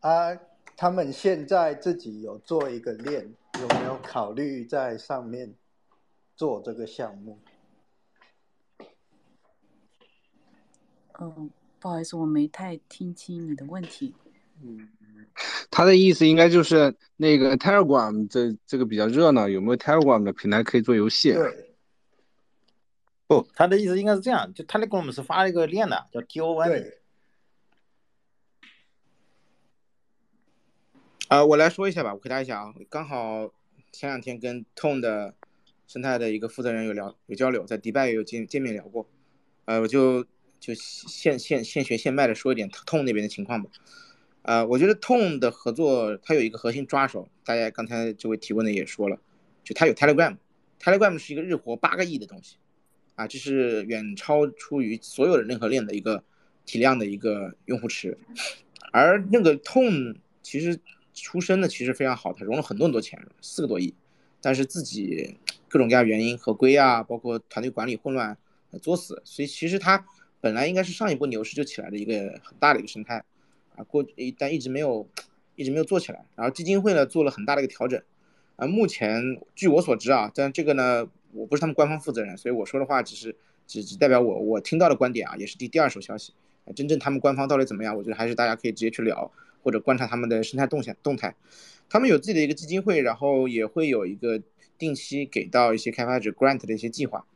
啊，他们现在自己有做一个链，有没有考虑在上面做这个项目？嗯，不好意思，我没太听清你的问题。嗯。他的意思应该就是那个 Telegram 这这个比较热闹，有没有 Telegram 的平台可以做游戏？对，不，他的意思应该是这样，就 Telegram 是发了一个链的，叫 TON。呃。我来说一下吧，我回答一下啊，刚好前两天跟 Tone 的生态的一个负责人有聊有交流，在迪拜也有见见面聊过，呃，我就就现现现学现卖的说一点 Tone 那边的情况吧。呃，我觉得 Tone 的合作，它有一个核心抓手，大家刚才这位提问的也说了，就它有 Telegram，Telegram 是一个日活八个亿的东西，啊，这是远超出于所有的任何链的一个体量的一个用户池，而那个 Tone 其实出身的其实非常好，他融了很多很多钱，四个多亿，但是自己各种各样原因合规啊，包括团队管理混乱作死，所以其实它本来应该是上一波牛市就起来的一个很大的一个生态啊。过但一直没有，一直没有做起来。然后基金会呢做了很大的一个调整，啊，目前据我所知啊，但这个呢我不是他们官方负责人，所以我说的话只是只只代表我我听到的观点啊，也是第第二手消息。真正他们官方到底怎么样，我觉得还是大家可以直接去聊或者观察他们的生态动向动态。他们有自己的一个基金会，然后也会有一个定期给到一些开发者 grant 的一些计划。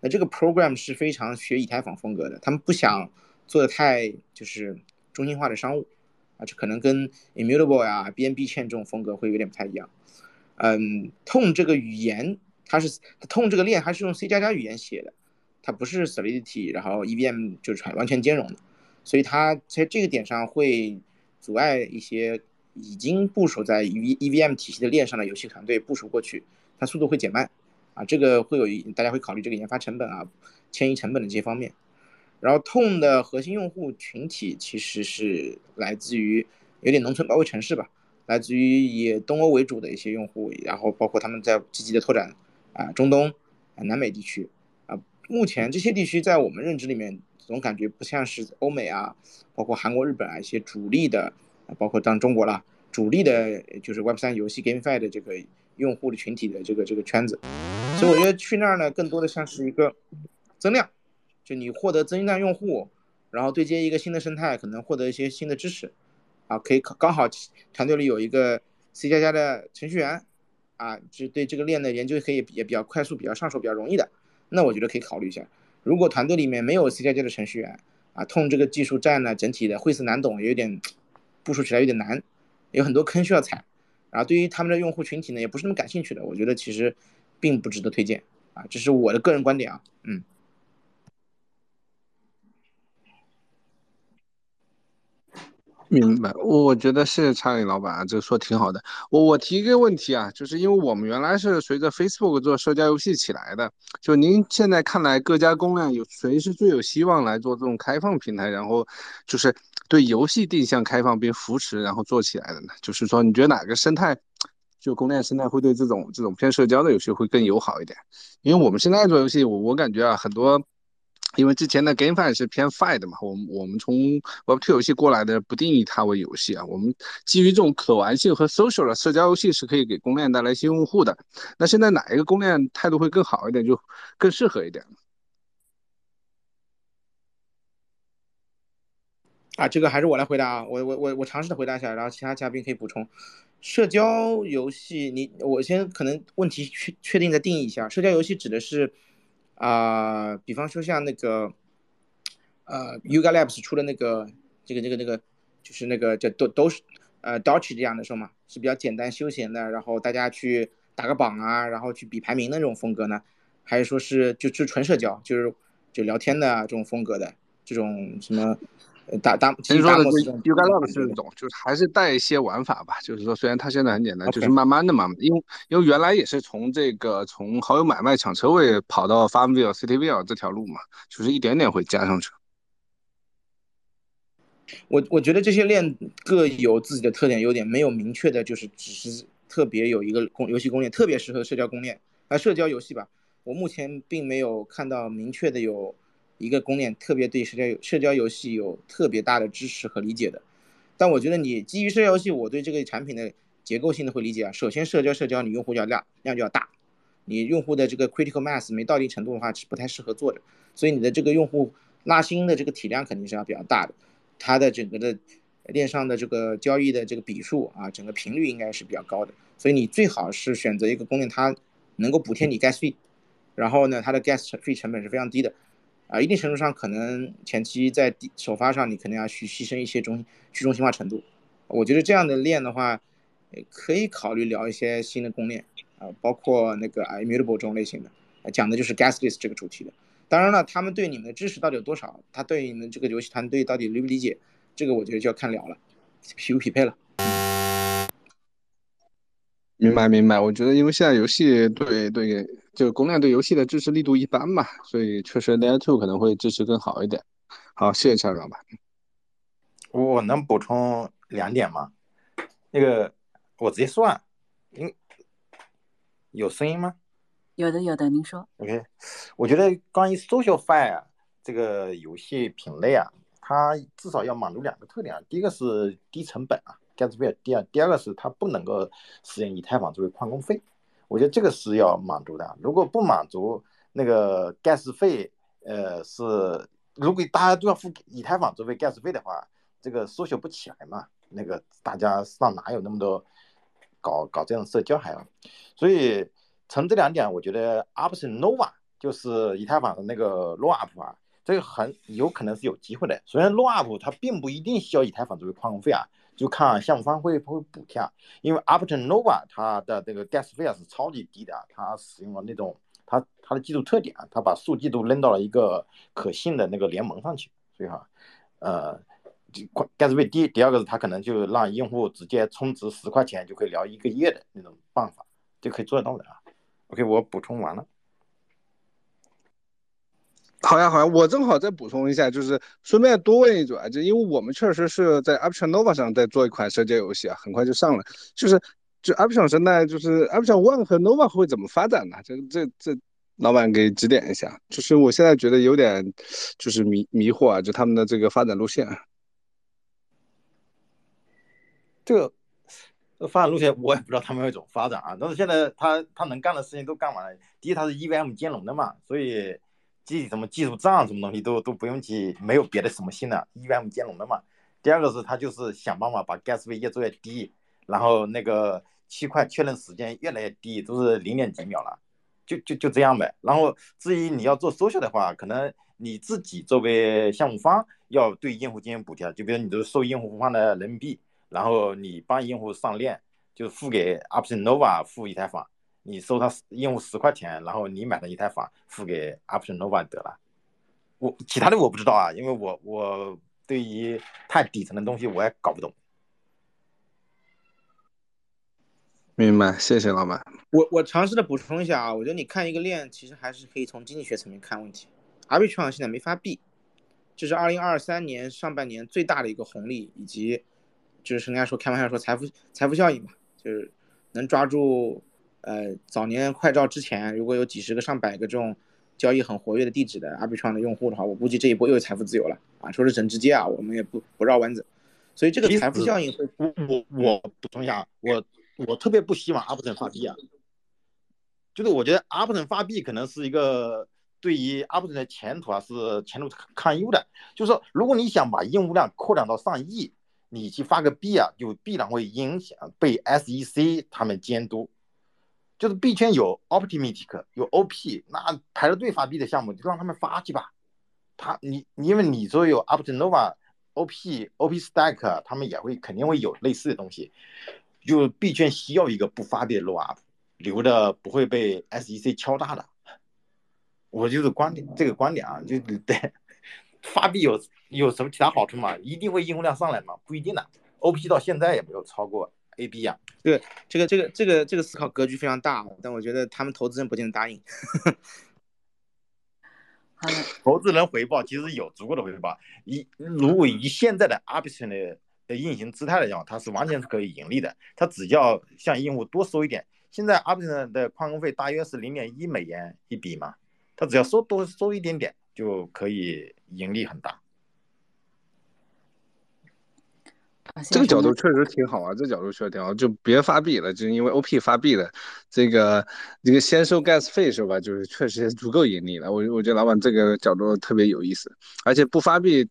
那这个 program 是非常学以太坊风格的，他们不想做的太就是中心化的商务。啊，这可能跟 Immutable 呀、BNB 券这种风格会有点不太一样。嗯，Tone 这个语言，它是 Tone 这个链，还是用 C 加加语言写的，它不是 Solidity，然后 EVM 就是完全兼容的，所以它在这个点上会阻碍一些已经部署在 E EVM 体系的链上的游戏团队部署过去，它速度会减慢啊，这个会有大家会考虑这个研发成本啊、迁移成本的这些方面。然后痛的核心用户群体其实是来自于有点农村包围城市吧，来自于以东欧为主的一些用户，然后包括他们在积极的拓展啊中东、啊南美地区啊，目前这些地区在我们认知里面总感觉不像是欧美啊，包括韩国、日本啊一些主力的，包括当中国啦主力的，就是 Web 三游戏 GameFi 的这个用户的群体的这个这个圈子，所以我觉得去那儿呢，更多的像是一个增量。就你获得增量用户，然后对接一个新的生态，可能获得一些新的知识，啊，可以刚好团队里有一个 C 加加的程序员，啊，就对这个链的研究可以也比较快速、比较上手、比较容易的，那我觉得可以考虑一下。如果团队里面没有 C 加加的程序员，啊，痛这个技术栈呢，整体的晦涩难懂，有点部署起来有点难，有很多坑需要踩，然后对于他们的用户群体呢，也不是那么感兴趣的，我觉得其实并不值得推荐，啊，这是我的个人观点啊，嗯。明白，我觉得谢谢查理老板啊，这个说挺好的。我我提一个问题啊，就是因为我们原来是随着 Facebook 做社交游戏起来的，就您现在看来各家公链有谁是最有希望来做这种开放平台，然后就是对游戏定向开放并扶持，然后做起来的呢？就是说你觉得哪个生态，就公链生态会对这种这种偏社交的游戏会更友好一点？因为我们现在做游戏，我我感觉啊很多。因为之前的 GameFi 是偏 Fi 的嘛，我们我们从 Web2 游戏过来的，不定义它为游戏啊。我们基于这种可玩性和 social 的社交游戏是可以给公链带来新用户的。那现在哪一个公链态度会更好一点，就更适合一点？啊，这个还是我来回答啊，我我我我尝试的回答一下，然后其他嘉宾可以补充。社交游戏，你我先可能问题确确定的定义一下，社交游戏指的是。啊，比方说像那个，呃，Yuga Labs 出的那个，这个这个这个，就是那个叫都都是，呃，Doge 这样的是吗？是比较简单休闲的，然后大家去打个榜啊，然后去比排名的那种风格呢？还是说是就就纯社交，就是就聊天的这种风格的这种什么？打打，听说的就 U 干 Lab 是一种，就是还是带一些玩法吧。就是说，虽然它现在很简单，就是慢慢的嘛。因为因为原来也是从这个从好友买卖抢车位跑到 Farmville、Cityville 这条路嘛，就是一点点会加上去。我我觉得这些链各有自己的特点优点，没有明确的，就是只是特别有一个公游戏公链特别适合社交公链啊社交游戏吧。我目前并没有看到明确的有。一个公链特别对社交社交游戏有特别大的支持和理解的，但我觉得你基于社交游戏，我对这个产品的结构性的会理解啊。首先，社交社交你用户要量量就要大，你用户的这个 critical mass 没到一定程度的话是不太适合做的，所以你的这个用户拉新的这个体量肯定是要比较大的，它的整个的链上的这个交易的这个笔数啊，整个频率应该是比较高的，所以你最好是选择一个公链，它能够补贴你 gas fee，然后呢，它的 gas fee 成本是非常低的。啊，一定程度上可能前期在首发上，你肯定要去牺牲一些中去中心化程度。我觉得这样的链的话，可以考虑聊一些新的公链啊，包括那个 Immutable 这种类型的，讲的就是 Gasless 这个主题的。当然了，他们对你们的支持到底有多少，他对你们这个游戏团队到底理不理解，这个我觉得就要看聊了，匹不匹配了。明白明白，我觉得因为现在游戏对对，就公链对游戏的支持力度一般嘛，所以确实 Layer Two 可能会支持更好一点。好，谢谢蔡老板。我能补充两点吗？那个我直接说啊，因有声音吗？有的有的，您说。OK，我觉得关于 Social Fire 这个游戏品类啊，它至少要满足两个特点啊，第一个是低成本啊。Gas 费，第二第二个是它不能够实现以太坊作为矿工费，我觉得这个是要满足的。如果不满足那个 gas 费，呃，是如果大家都要付以太坊作为 gas 费的话，这个缩小不起来嘛。那个大家上哪有那么多搞搞这样的社交还要？所以从这两点，我觉得 Option Nova 就是以太坊的那个 Roll Up 啊，这个很有可能是有机会的。首先 Roll Up 它并不一定需要以太坊作为矿工费啊。就看项目方会不会补贴，因为 Upton Nova 它的这个 gas 费是超级低的，它使用了那种它它的技术特点啊，它把数据都扔到了一个可信的那个联盟上去，所以哈，呃，gas 费低，第二个是它可能就让用户直接充值十块钱就可以聊一个月的那种办法，就可以做得到的啊。OK，我补充完了。好呀，好呀，我正好再补充一下，就是顺便多问一嘴啊，就因为我们确实是在 Option Nova 上在做一款社交游戏啊，很快就上了，就是就 Option 生态，就是 Option One 和 Nova 会怎么发展呢？这这这，老板给指点一下，就是我现在觉得有点就是迷迷惑啊，就他们的这个发展路线。这个发展路线我也不知道他们会怎么发展啊，但是现在他他能干的事情都干完了，第一他是 EVM 兼容的嘛，所以。记什么技术账什么东西都都不用记，没有别的什么新的，EVM 兼容的嘛。第二个是他就是想办法把 gas 费越做越低，然后那个区块确认时间越来越低，都是零点几秒了，就就就这样呗。然后至于你要做收效的话，可能你自己作为项目方要对用户进行补贴，就比如你都收用户方的人民币，然后你帮用户上链，就付给 Option Nova 付一台房。你收他用户十块钱，然后你买了一台房，付给 Option Nova 得了。我其他的我不知道啊，因为我我对于太底层的东西我也搞不懂。明白，谢谢老板。我我尝试的补充一下啊，我觉得你看一个链，其实还是可以从经济学层面看问题。Arbitrum 现在没法币，这是二零二三年上半年最大的一个红利，以及就是人家说开玩笑说财富财富效应嘛，就是能抓住。呃，早年快照之前，如果有几十个、上百个这种交易很活跃的地址的 Arbitrum 的用户的话，我估计这一波又有财富自由了啊！说是整直接啊，我们也不不绕弯子。所以这个财富效应会，我我我补充一下，我我特别不希望 Arbitrum 发币啊，就是我觉得 Arbitrum 发币可能是一个对于 Arbitrum 的前途啊是前途堪忧的。就是说，如果你想把用户量扩展到上亿，你去发个币啊，就必然会影响被 SEC 他们监督。就是币圈有 Optimistic，有 OP，那排着队发币的项目就让他们发去吧。他你因为你说有 Optinova、OP、OP Stack，他们也会肯定会有类似的东西。就币圈需要一个不发币的 Low Up，留着不会被 SEC 敲诈的。我就是观点这个观点啊，就对发币有有什么其他好处吗？一定会用户量上来吗？不一定的。OP 到现在也没有超过。A B 呀，对，这个这个这个这个思考格局非常大，但我觉得他们投资人不见得答应。投资人回报其实有足够的回报，以如果以现在的 Arbitrum 的的运行姿态来讲，它是完全是可以盈利的。它只要向用户多收一点，现在 Arbitrum 的矿工费大约是零点一美元一笔嘛，它只要收多收一点点就可以盈利很大。这个角度确实挺好啊，这角度确实挺好，就别发币了，就因为 OP 发币的，这个这个先收 gas 费是吧？就是确实足够盈利了。我我觉得老板这个角度特别有意思，而且不发币。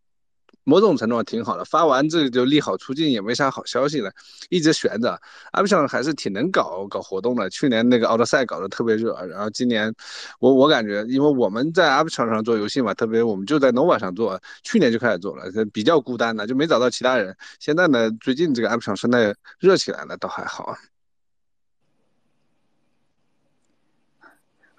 某种程度上挺好的，发完这就利好出尽，也没啥好消息了，一直悬着。阿 p 上还是挺能搞搞活动的，去年那个奥德赛搞得特别热，然后今年我我感觉，因为我们在阿 p 上上做游戏嘛，特别我们就在 nova 上做，去年就开始做了，比较孤单的，就没找到其他人。现在呢，最近这个阿 p 上生态热起来了，倒还好。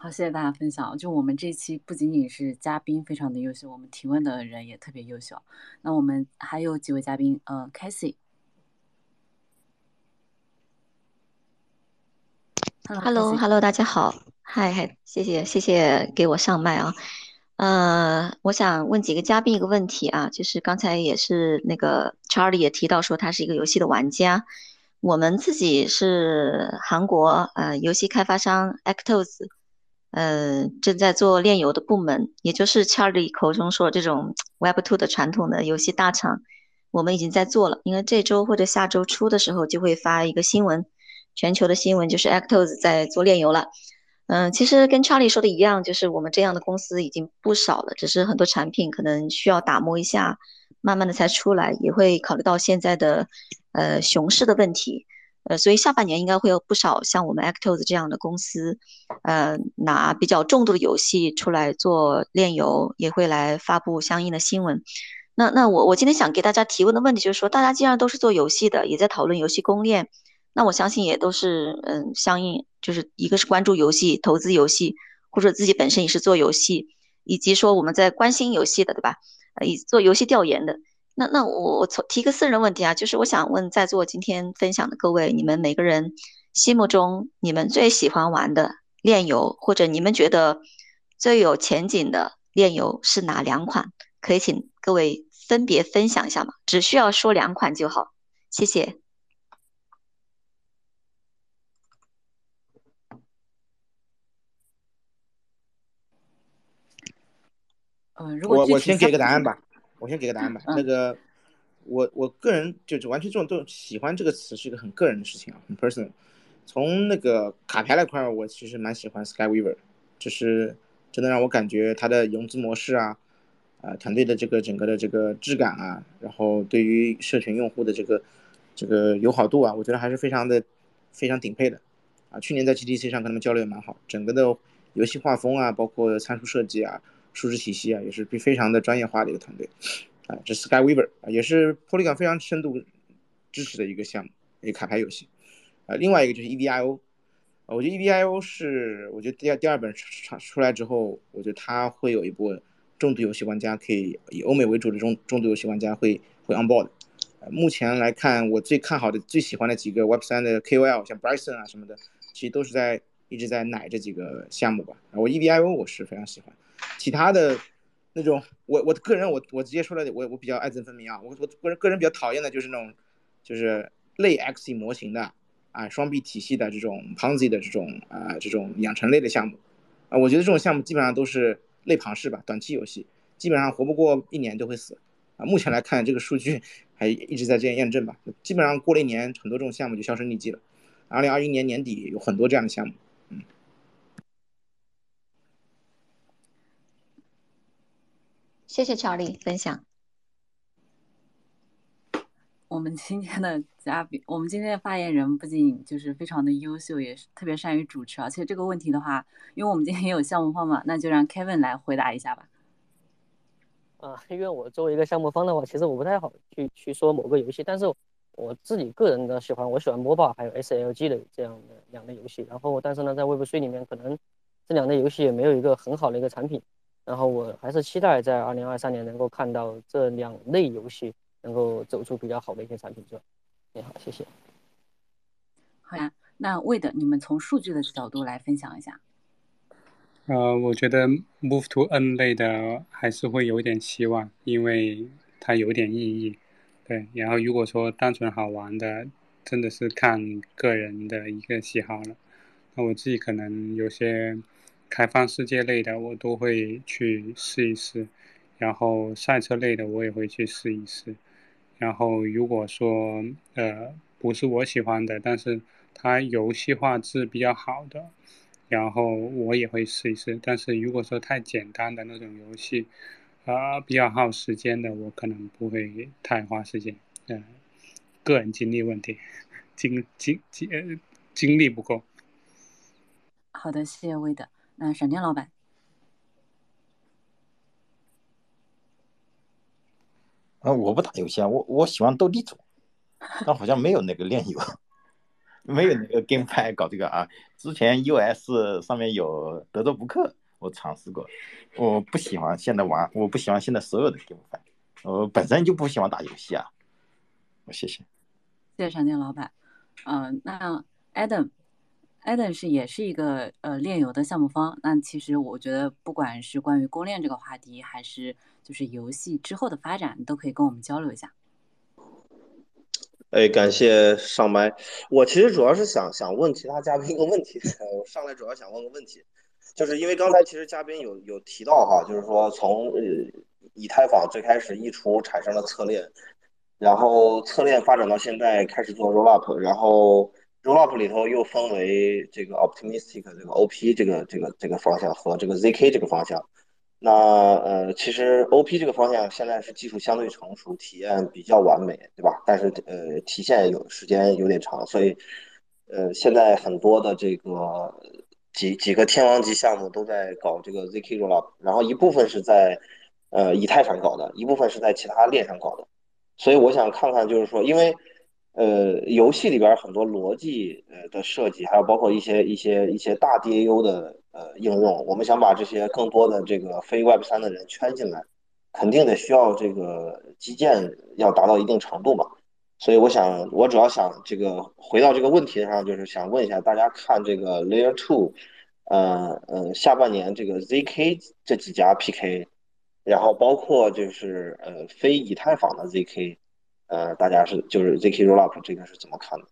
好，谢谢大家分享。就我们这期不仅仅是嘉宾非常的优秀，我们提问的人也特别优秀。那我们还有几位嘉宾，呃 c a s i Hello，Hello，大家好，嗨嗨，谢谢谢谢给我上麦啊。呃，我想问几个嘉宾一个问题啊，就是刚才也是那个 Charlie 也提到说他是一个游戏的玩家，我们自己是韩国呃游戏开发商 Actos。嗯，正在做炼油的部门，也就是 Charlie 口中说这种 Web2 的传统的游戏大厂，我们已经在做了。因为这周或者下周初的时候就会发一个新闻，全球的新闻就是 Actos 在做炼油了。嗯，其实跟 Charlie 说的一样，就是我们这样的公司已经不少了，只是很多产品可能需要打磨一下，慢慢的才出来，也会考虑到现在的呃熊市的问题。呃，所以下半年应该会有不少像我们 Actos 这样的公司，呃，拿比较重度的游戏出来做炼油，也会来发布相应的新闻。那那我我今天想给大家提问的问题就是说，大家既然都是做游戏的，也在讨论游戏公链，那我相信也都是嗯，相应就是一个是关注游戏、投资游戏，或者自己本身也是做游戏，以及说我们在关心游戏的，对吧？呃，做游戏调研的。那那我我从提个私人问题啊，就是我想问在座今天分享的各位，你们每个人心目中你们最喜欢玩的炼油，或者你们觉得最有前景的炼油是哪两款？可以请各位分别分享一下吗？只需要说两款就好，谢谢。嗯，如果我我先给个答案吧，我先给个答案吧。那嗯个，我我个人就是完全这种都喜欢这个词是一个很个人的事情啊，很 personal。从那个卡牌那块儿，我其实蛮喜欢 Sky Weaver，就是真的让我感觉它的融资模式啊，啊、团队的这个整个的这个质感啊，然后对于社群用户的这个这个友好度啊，我觉得还是非常的非常顶配的。啊，去年在 GDC 上跟他们交流也蛮好，整个的游戏画风啊，包括参数设计啊、数值体系啊，也是非非常的专业化的一个团队。啊，这 Sky Weaver 啊，也是 Polygon 非常深度支持的一个项目，一个卡牌游戏。啊，另外一个就是 E D I O，啊，我觉得 E D I O 是，我觉得第二第二本出出来之后，我觉得它会有一波重度游戏玩家可以以欧美为主的重重度游戏玩家会会 on board。目前来看，我最看好的、最喜欢的几个 Web 3的 KOL，像 Bryson 啊什么的，其实都是在一直在奶这几个项目吧。我 E D I O 我是非常喜欢，其他的那种，我我个人我我直接说了，我我比较爱憎分明啊，我我个人个人比较讨厌的就是那种就是类 X 模型的啊双臂体系的这种 Ponzi 的这种啊这种养成类的项目啊，我觉得这种项目基本上都是类庞氏吧，短期游戏，基本上活不过一年就会死啊。目前来看，这个数据还一直在这样验证吧，基本上过了一年，很多这种项目就销声匿迹了。二零二一年年底有很多这样的项目，谢谢乔丽分享。我们今天的嘉宾，我们今天的发言人不仅就是非常的优秀，也是特别善于主持。而且这个问题的话，因为我们今天也有项目方嘛，那就让 Kevin 来回答一下吧。啊，因为我作为一个项目方的话，其实我不太好去去说某个游戏，但是我自己个人的喜欢，我喜欢 MOBA 还有 SLG 的这样的两类游戏。然后，但是呢，在 Web3 里面，可能这两类游戏也没有一个很好的一个产品。然后，我还是期待在二零二三年能够看到这两类游戏能够走出比较好的一些产品出来。你好，谢谢。好呀，那魏的，你们从数据的角度来分享一下。呃，我觉得 Move to N 类的还是会有点希望，因为它有点意义。对，然后如果说单纯好玩的，真的是看个人的一个喜好了。那我自己可能有些开放世界类的，我都会去试一试，然后赛车类的我也会去试一试。然后如果说呃不是我喜欢的，但是它游戏画质比较好的。然后我也会试一试，但是如果说太简单的那种游戏，啊、比较耗时间的，我可能不会太花时间，呃，个人精力问题，精精精呃精力不够。好的，谢谢魏的。那闪电老板，啊，我不打游戏啊，我我喜欢斗地主，但好像没有那个炼油。没有那个 GameFi 搞这个啊，之前 US 上面有德州扑克，我尝试过，我不喜欢现在玩，我不喜欢现在所有的 GameFi，我本身就不喜欢打游戏啊。我谢谢，谢谢闪电老板。嗯、呃，那 Adam，Adam 是也是一个呃炼油的项目方。那其实我觉得，不管是关于公链这个话题，还是就是游戏之后的发展，都可以跟我们交流一下。哎，感谢上麦。我其实主要是想想问其他嘉宾一个问题，我上来主要想问个问题，就是因为刚才其实嘉宾有有提到哈，就是说从呃以太坊最开始一出产生了侧链，然后侧链发展到现在开始做 roll up，然后 roll up 里头又分为这个 optimistic 这个 OP 这个这个这个方向和这个 ZK 这个方向。那呃，其实 OP 这个方向现在是技术相对成熟，体验比较完美，对吧？但是呃，提现有时间有点长，所以呃，现在很多的这个几几个天王级项目都在搞这个 ZK rollup，然后一部分是在呃以太上搞的，一部分是在其他链上搞的。所以我想看看，就是说，因为呃，游戏里边很多逻辑呃的设计，还有包括一些一些一些大 DAU 的呃应用，我们想把这些更多的这个非 Web 三的人圈进来，肯定得需要这个基建要达到一定程度嘛。所以我想，我主要想这个回到这个问题上，就是想问一下大家看这个 Layer Two，呃呃，下半年这个 ZK 这几家 PK，然后包括就是呃非以太坊的 ZK，呃，大家是就是 ZK Rollup 这个是怎么看的？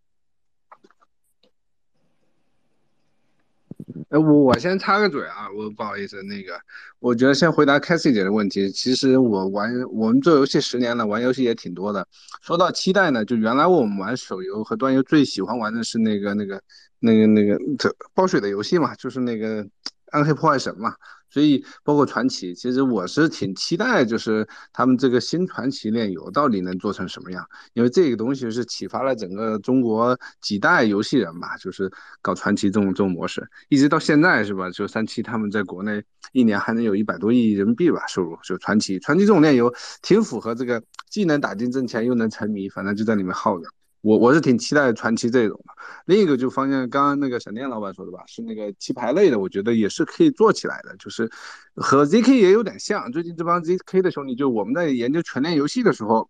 哎，我我先插个嘴啊，我不好意思，那个，我觉得先回答 Cassie 姐的问题。其实我玩我们做游戏十年了，玩游戏也挺多的。说到期待呢，就原来我们玩手游和端游最喜欢玩的是那个那个那个那个这暴雪的游戏嘛，就是那个暗黑破坏神嘛。所以包括传奇，其实我是挺期待，就是他们这个新传奇链游到底能做成什么样，因为这个东西是启发了整个中国几代游戏人吧，就是搞传奇这种这种模式，一直到现在是吧？就三七他们在国内一年还能有一百多亿人民币吧收入，就传奇，传奇这种链游挺符合这个，既能打金挣钱又能沉迷，反正就在里面耗着。我我是挺期待传奇这种的，另一个就方向刚刚那个闪电老板说的吧，是那个棋牌类的，我觉得也是可以做起来的，就是和 ZK 也有点像。最近这帮 ZK 的兄弟，就我们在研究全链游戏的时候，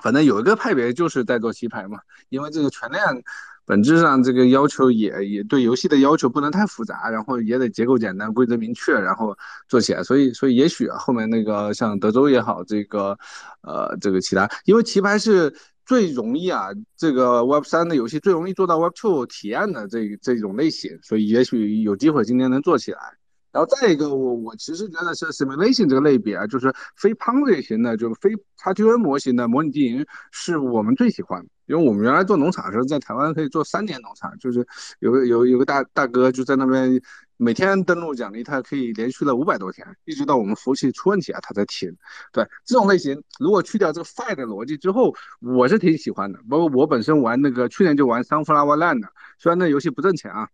反正有一个派别就是在做棋牌嘛，因为这个全链本质上这个要求也也对游戏的要求不能太复杂，然后也得结构简单、规则明确，然后做起来。所以所以也许啊，后面那个像德州也好，这个呃这个其他，因为棋牌是。最容易啊，这个 Web 三的游戏最容易做到 Web two 体验的这这种类型，所以也许有机会今年能做起来。然后再一个，我我其实觉得是 Simulation 这个类别啊，就是非 Pong 类型的，就是非 XGN 模型的模拟经营，是我们最喜欢。因为我们原来做农场的时候，在台湾可以做三年农场，就是有有有个大大哥就在那边。每天登录奖励，他可以连续了五百多天，一直到我们服务器出问题啊，他才停。对这种类型，如果去掉这个 fire 的逻辑之后，我是挺喜欢的。包括我本身玩那个去年就玩 Sunflower Land，虽然那游戏不挣钱啊，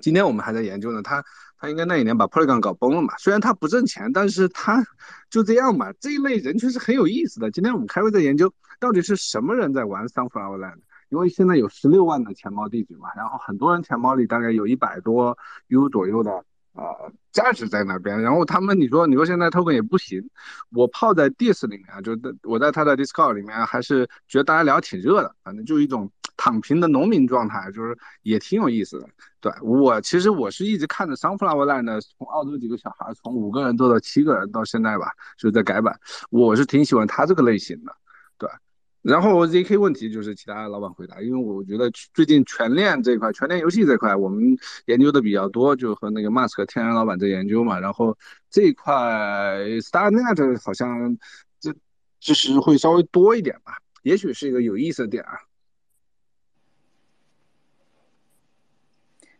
今天我们还在研究呢。他他应该那一年把 Polygon 搞崩了嘛？虽然他不挣钱，但是他就这样嘛。这一类人群是很有意思的。今天我们开会在研究，到底是什么人在玩 Sunflower Land。因为现在有十六万的钱包地址嘛，然后很多人钱包里大概有一百多 U 左右的呃价值在那边，然后他们你说你说现在 token 也不行，我泡在 dis 里面啊，就我在他的 Discord 里面还是觉得大家聊挺热的，反正就一种躺平的农民状态，就是也挺有意思的。对我其实我是一直看着 Sunflower Land 从澳洲几个小孩从五个人做到七个人到现在吧，就在改版，我是挺喜欢他这个类型的，对。然后 ZK 问题就是其他老板回答，因为我觉得最近全链这块、全链游戏这块，我们研究的比较多，就和那个 Mask 天然老板在研究嘛。然后这一块 StarNet 好像这就是会稍微多一点吧，也许是一个有意思的点啊。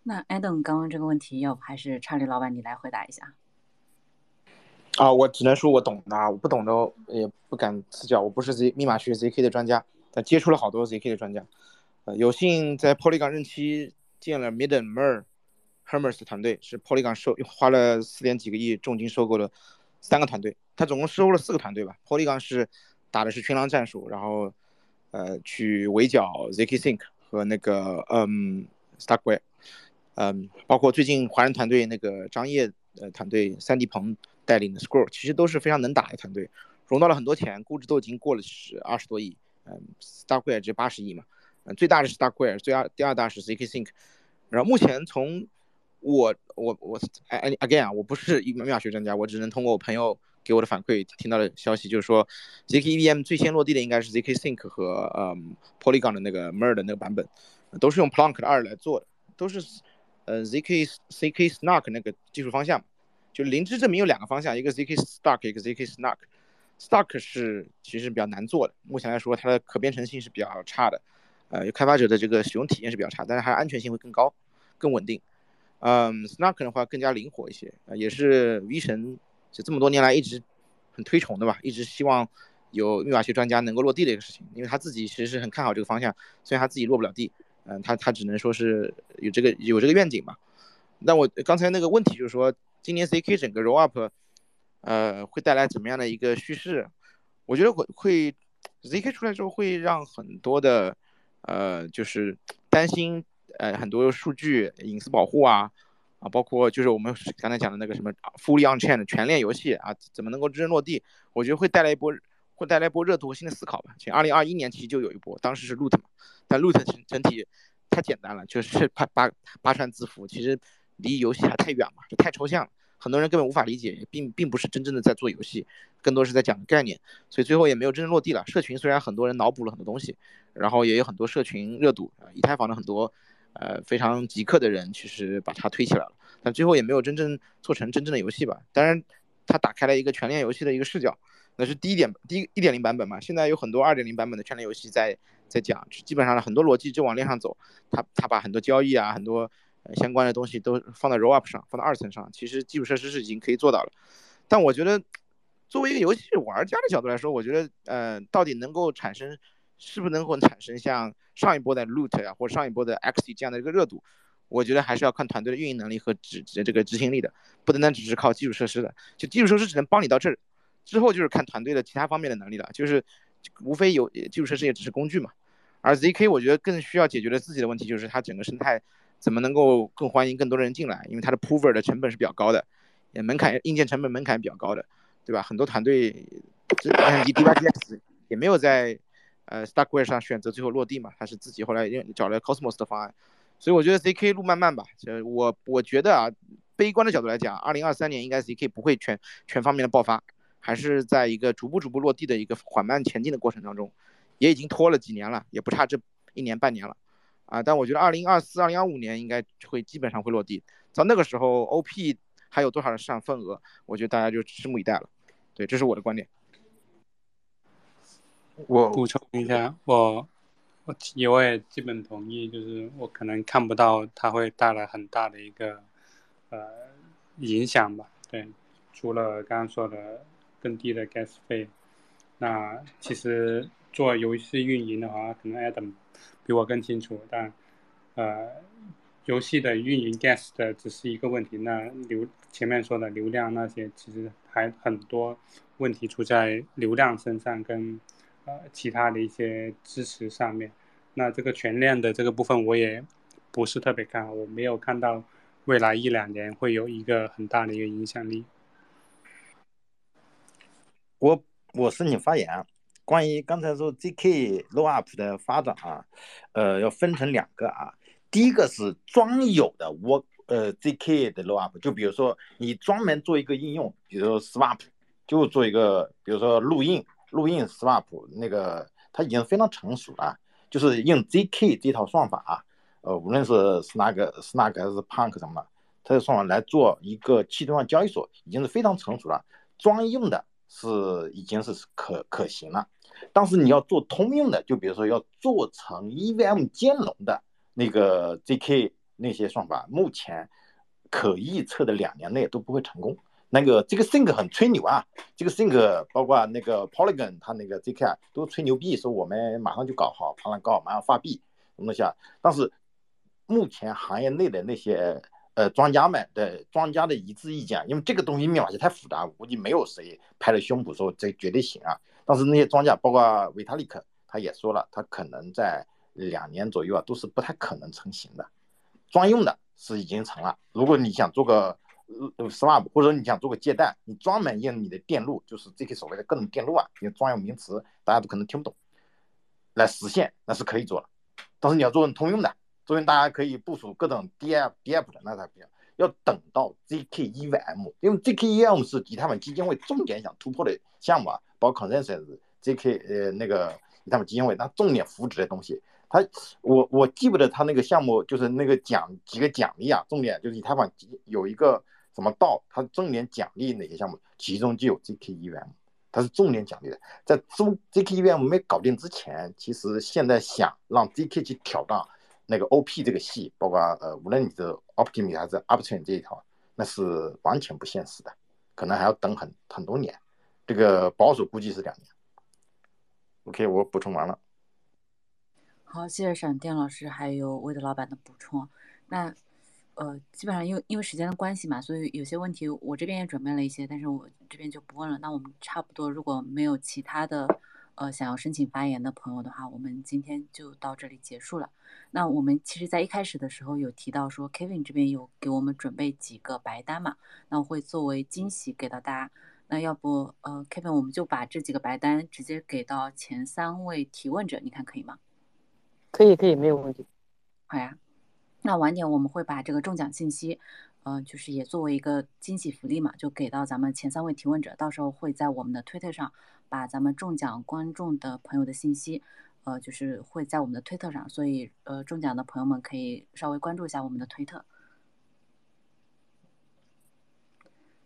那 Adam 刚刚这个问题，要不还是查理老板你来回答一下？啊，我只能说我懂的，我不懂的也不敢赐教。我不是 Z 密码学 ZK 的专家，但接触了好多 ZK 的专家。呃，有幸在 Polygon 任期见了 Miden Mer Hermes 团队，是 Polygon 收花了四点几个亿重金收购的三个团队。他总共收了四个团队吧。Polygon 是打的是群狼战术，然后呃去围剿 ZK Sync 和那个嗯 Starkware，嗯，包括最近华人团队那个张掖呃团队三 D 鹏。带领的 Scroll 其实都是非常能打的团队，融到了很多钱，估值都已经过了十二十多亿。嗯，Starkware 只八十亿嘛。嗯，最大的是 Starkware，最二第二大是 ZK Sync。然后目前从我我我哎 again 啊，我不是密码学专家，我只能通过我朋友给我的反馈听到的消息，就是说 ZK EVM 最先落地的应该是 ZK Sync 和嗯 Polygon 的那个 Mer 的那个版本，都是用 Plonk 的二来做的，都是呃 ZK ZK Snark 那个技术方向。就灵芝证明有两个方向，一个 zk Stark，一个 zk Snark。Stark 是其实比较难做的，目前来说它的可编程性是比较差的，呃，开发者的这个使用体验是比较差，但是它安全性会更高，更稳定。嗯，Snark 的话更加灵活一些，呃，也是 V 神就这么多年来一直很推崇的吧，一直希望有密码学专家能够落地的一个事情，因为他自己其实是很看好这个方向，虽然他自己落不了地，嗯，他他只能说是有这个有这个愿景嘛。那我刚才那个问题就是说。今年 ZK 整个 roll up，呃，会带来怎么样的一个叙事？我觉得会会 ZK 出来之后会让很多的，呃，就是担心呃很多数据隐私保护啊，啊，包括就是我们刚才讲的那个什么 fully on chain 的全链游戏啊，怎么能够真正落地？我觉得会带来一波，会带来一波热度和新的思考吧。其实二零二一年其实就有一波，当时是 loot 嘛，但 loot 整整体太简单了，就是八八八串字符，其实离游戏还太远嘛，就太抽象了，很多人根本无法理解，并并不是真正的在做游戏，更多是在讲概念，所以最后也没有真正落地了。社群虽然很多人脑补了很多东西，然后也有很多社群热度，以太坊的很多。呃，非常极客的人其实把它推起来了，但最后也没有真正做成真正的游戏吧。当然，它打开了一个全链游戏的一个视角，那是第一点，第一一点零版本嘛。现在有很多二点零版本的全链游戏在在讲，基本上很多逻辑就往链上走。他他把很多交易啊，很多相关的东西都放在 roll up 上，放到二层上。其实基础设施是已经可以做到了。但我觉得，作为一个游戏玩家的角度来说，我觉得，呃，到底能够产生。是不是能够产生像上一波的 Loot 呀，或上一波的 X 这样的一个热度？我觉得还是要看团队的运营能力和执这个执行力的，不单单只是靠基础设施的。就基础设施只能帮你到这儿，之后就是看团队的其他方面的能力了。就是无非有基础设施也只是工具嘛。而 ZK 我觉得更需要解决的自己的问题就是它整个生态怎么能够更欢迎更多的人进来，因为它的 Prover 的成本是比较高的，也门槛硬件成本门槛比较高的，对吧？很多团队，像 DYDX 也没有在。呃，Starkware 上选择最后落地嘛，他是自己后来找了 Cosmos 的方案，所以我觉得 ZK 路漫漫吧。就我我觉得啊，悲观的角度来讲，二零二三年应该 ZK 不会全全方面的爆发，还是在一个逐步逐步落地的一个缓慢前进的过程当中，也已经拖了几年了，也不差这一年半年了啊。但我觉得二零二四、二零二五年应该会基本上会落地，到那个时候 OP 还有多少的市场份额，我觉得大家就拭目以待了。对，这是我的观点。我补充一下，我我我也基本同意，就是我可能看不到它会带来很大的一个呃影响吧。对，除了刚刚说的更低的 gas 费，那其实做游戏运营的话，可能 Adam 比我更清楚。但呃，游戏的运营 gas 的只是一个问题，那流前面说的流量那些，其实还很多问题出在流量身上跟。呃，其他的一些支持上面，那这个全链的这个部分我也不是特别看好，我没有看到未来一两年会有一个很大的一个影响力。我我申请发言，关于刚才说 ZK Low Up 的发展啊，呃，要分成两个啊，第一个是专有的我呃 ZK 的 Low Up，就比如说你专门做一个应用，比如说 Swap，就做一个，比如说录音。录音 swap 那个它已经非常成熟了，就是用 zk 这套算法啊，呃，无论是 snag snag 还是 punk 什么的，它的算法来做一个去中心化交易所，已经是非常成熟了。专用的是已经是可可行了，但是你要做通用的，就比如说要做成 EVM 兼容的那个 zk 那些算法，目前可预测的两年内都不会成功。那个这个 Think 很吹牛啊，这个 Think 包括那个 Polygon，它那个 ZK 啊都吹牛逼，说我们马上就搞好，马上搞好，马上发币什么东西啊。但是目前行业内的那些呃专家们的专家的一致意见，因为这个东西密码学太复杂，我估计没有谁拍了胸脯说这绝对行啊。但是那些专家，包括维塔利克他也说了，他可能在两年左右啊，都是不太可能成型的。专用的是已经成了，如果你想做个。呃，swap，或者你想做个借贷，你专门用你的电路，就是这些所谓的各种电路啊，因为专用名词大家都可能听不懂，来实现那是可以做的。但是你要做通用的，作为大家可以部署各种 DApp、DApp 的，那才不行。要等到 ZKEVM，因为 ZKEVM 是以太坊基金会重点想突破的项目啊，包括 Consensus、ZK 呃那个以太坊基金会，它重点扶持的东西。他我我记不得他那个项目就是那个奖几个奖励啊，重点就是以太坊有一个。什么道？它重点奖励哪些项目？其中就有 ZKEVM，它是重点奖励的。在中 ZKEVM 没搞定之前，其实现在想让 ZK 去挑战那个 OP 这个系，包括呃，无论你是 Optim 还是 Upchain 这一条，那是完全不现实的，可能还要等很很多年。这个保守估计是两年。OK，我补充完了。好，谢谢闪电老师还有魏德老板的补充。那。呃，基本上因为因为时间的关系嘛，所以有些问题我这边也准备了一些，但是我这边就不问了。那我们差不多，如果没有其他的呃想要申请发言的朋友的话，我们今天就到这里结束了。那我们其实，在一开始的时候有提到说，Kevin 这边有给我们准备几个白单嘛，那我会作为惊喜给到大家。那要不，呃，Kevin，我们就把这几个白单直接给到前三位提问者，你看可以吗？可以，可以，没有问题。好呀，那晚点我们会把这个中奖信息，呃，就是也作为一个惊喜福利嘛，就给到咱们前三位提问者，到时候会在我们的推特上把咱们中奖观众的朋友的信息。呃，就是会在我们的推特上，所以呃，中奖的朋友们可以稍微关注一下我们的推特。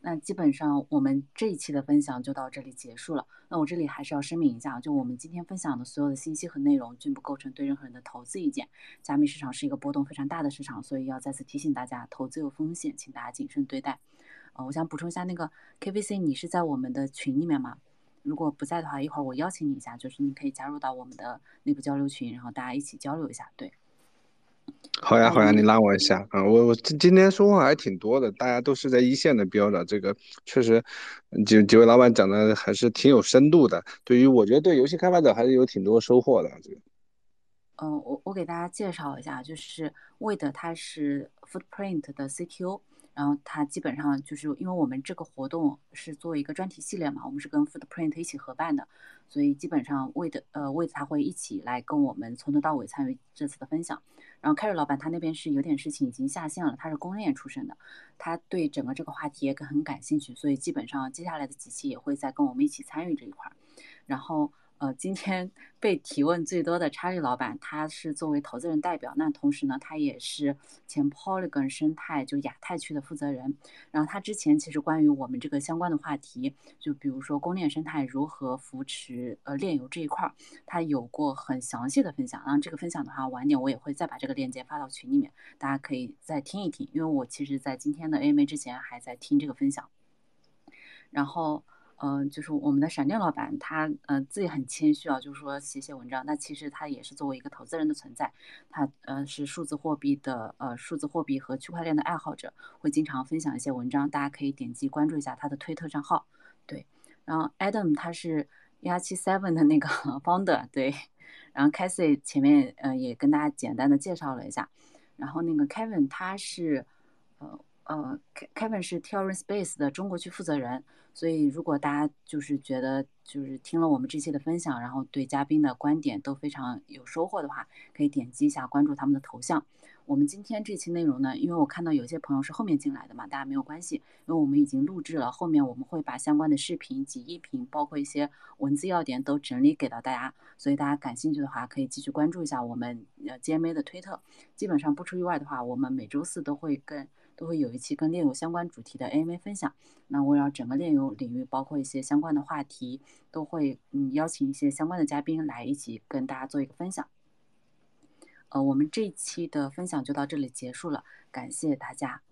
那基本上我们这一期的分享就到这里结束了。那我这里还是要声明一下，就我们今天分享的所有的信息和内容均不构成对任何人的投资意见。加密市场是一个波动非常大的市场，所以要再次提醒大家，投资有风险，请大家谨慎对待。呃，我想补充一下，那个 KVC，你是在我们的群里面吗？如果不在的话，一会儿我邀请你一下，就是你可以加入到我们的内部交流群，然后大家一起交流一下。对，好呀，好呀，你拉我一下啊！我我今今天收获还挺多的，大家都是在一线的标的，这个确实几几位老板讲的还是挺有深度的。对于我觉得对游戏开发者还是有挺多收获的。这个，嗯，我我给大家介绍一下，就是 Wade 他是 Footprint 的 CTO。然后他基本上就是因为我们这个活动是做一个专题系列嘛，我们是跟 Footprint 一起合办的，所以基本上 Wade 呃 Wade 他会一起来跟我们从头到尾参与这次的分享。然后 Carry 老板他那边是有点事情已经下线了，他是公链出身的，他对整个这个话题也很感兴趣，所以基本上接下来的几期也会再跟我们一起参与这一块儿。然后。呃，今天被提问最多的查理老板，他是作为投资人代表，那同时呢，他也是前 Polygon 生态就亚太区的负责人。然后他之前其实关于我们这个相关的话题，就比如说公链生态如何扶持呃链游这一块儿，他有过很详细的分享。然后这个分享的话，晚点我也会再把这个链接发到群里面，大家可以再听一听。因为我其实在今天的 AMA 之前还在听这个分享，然后。嗯，就是我们的闪电老板，他嗯自己很谦虚啊，就是说写写文章。那其实他也是作为一个投资人的存在，他呃是数字货币的呃数字货币和区块链的爱好者，会经常分享一些文章，大家可以点击关注一下他的推特账号。对，然后 Adam 他是幺七 seven 的那个 founder，对，然后 Casey 前面呃也跟大家简单的介绍了一下，然后那个 Kevin 他是呃。呃，Kevin 是 t e r r e Space 的中国区负责人，所以如果大家就是觉得就是听了我们这期的分享，然后对嘉宾的观点都非常有收获的话，可以点击一下关注他们的头像。我们今天这期内容呢，因为我看到有些朋友是后面进来的嘛，大家没有关系，因为我们已经录制了，后面我们会把相关的视频及音频，包括一些文字要点都整理给到大家，所以大家感兴趣的话，可以继续关注一下我们呃 GMA 的推特。基本上不出意外的话，我们每周四都会跟。都会有一期跟炼油相关主题的 AMA 分享。那围绕整个炼油领域，包括一些相关的话题，都会嗯邀请一些相关的嘉宾来一起跟大家做一个分享。呃，我们这一期的分享就到这里结束了，感谢大家。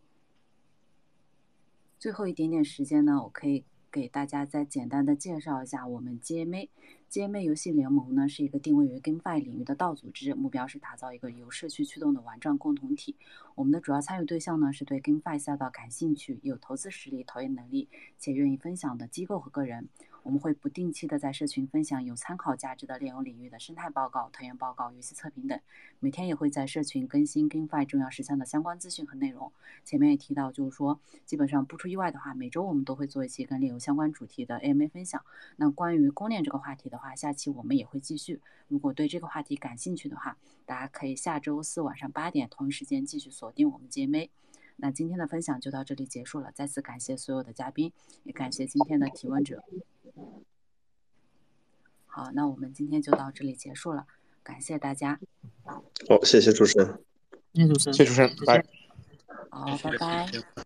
最后一点点时间呢，我可以给大家再简单的介绍一下我们 GMA。Gm 游戏联盟呢是一个定位于 GameFi 领域的道组织，目标是打造一个由社区驱动的玩转共同体。我们的主要参与对象呢是对 GameFi 赛道感兴趣、有投资实力、投研能力且愿意分享的机构和个人。我们会不定期的在社群分享有参考价值的炼油领域的生态报告、投研报告、游戏测评等。每天也会在社群更新 GameFi 重要事项的相关资讯和内容。前面也提到，就是说基本上不出意外的话，每周我们都会做一期跟炼油相关主题的 AMA 分享。那关于公链这个话题的话，下期我们也会继续。如果对这个话题感兴趣的话，大家可以下周四晚上八点同一时间继续锁定我们 GMA。那今天的分享就到这里结束了，再次感谢所有的嘉宾，也感谢今天的提问者。好，那我们今天就到这里结束了，感谢大家。好，谢谢主持人。谢谢主持人。谢谢主持人，拜。好，拜拜。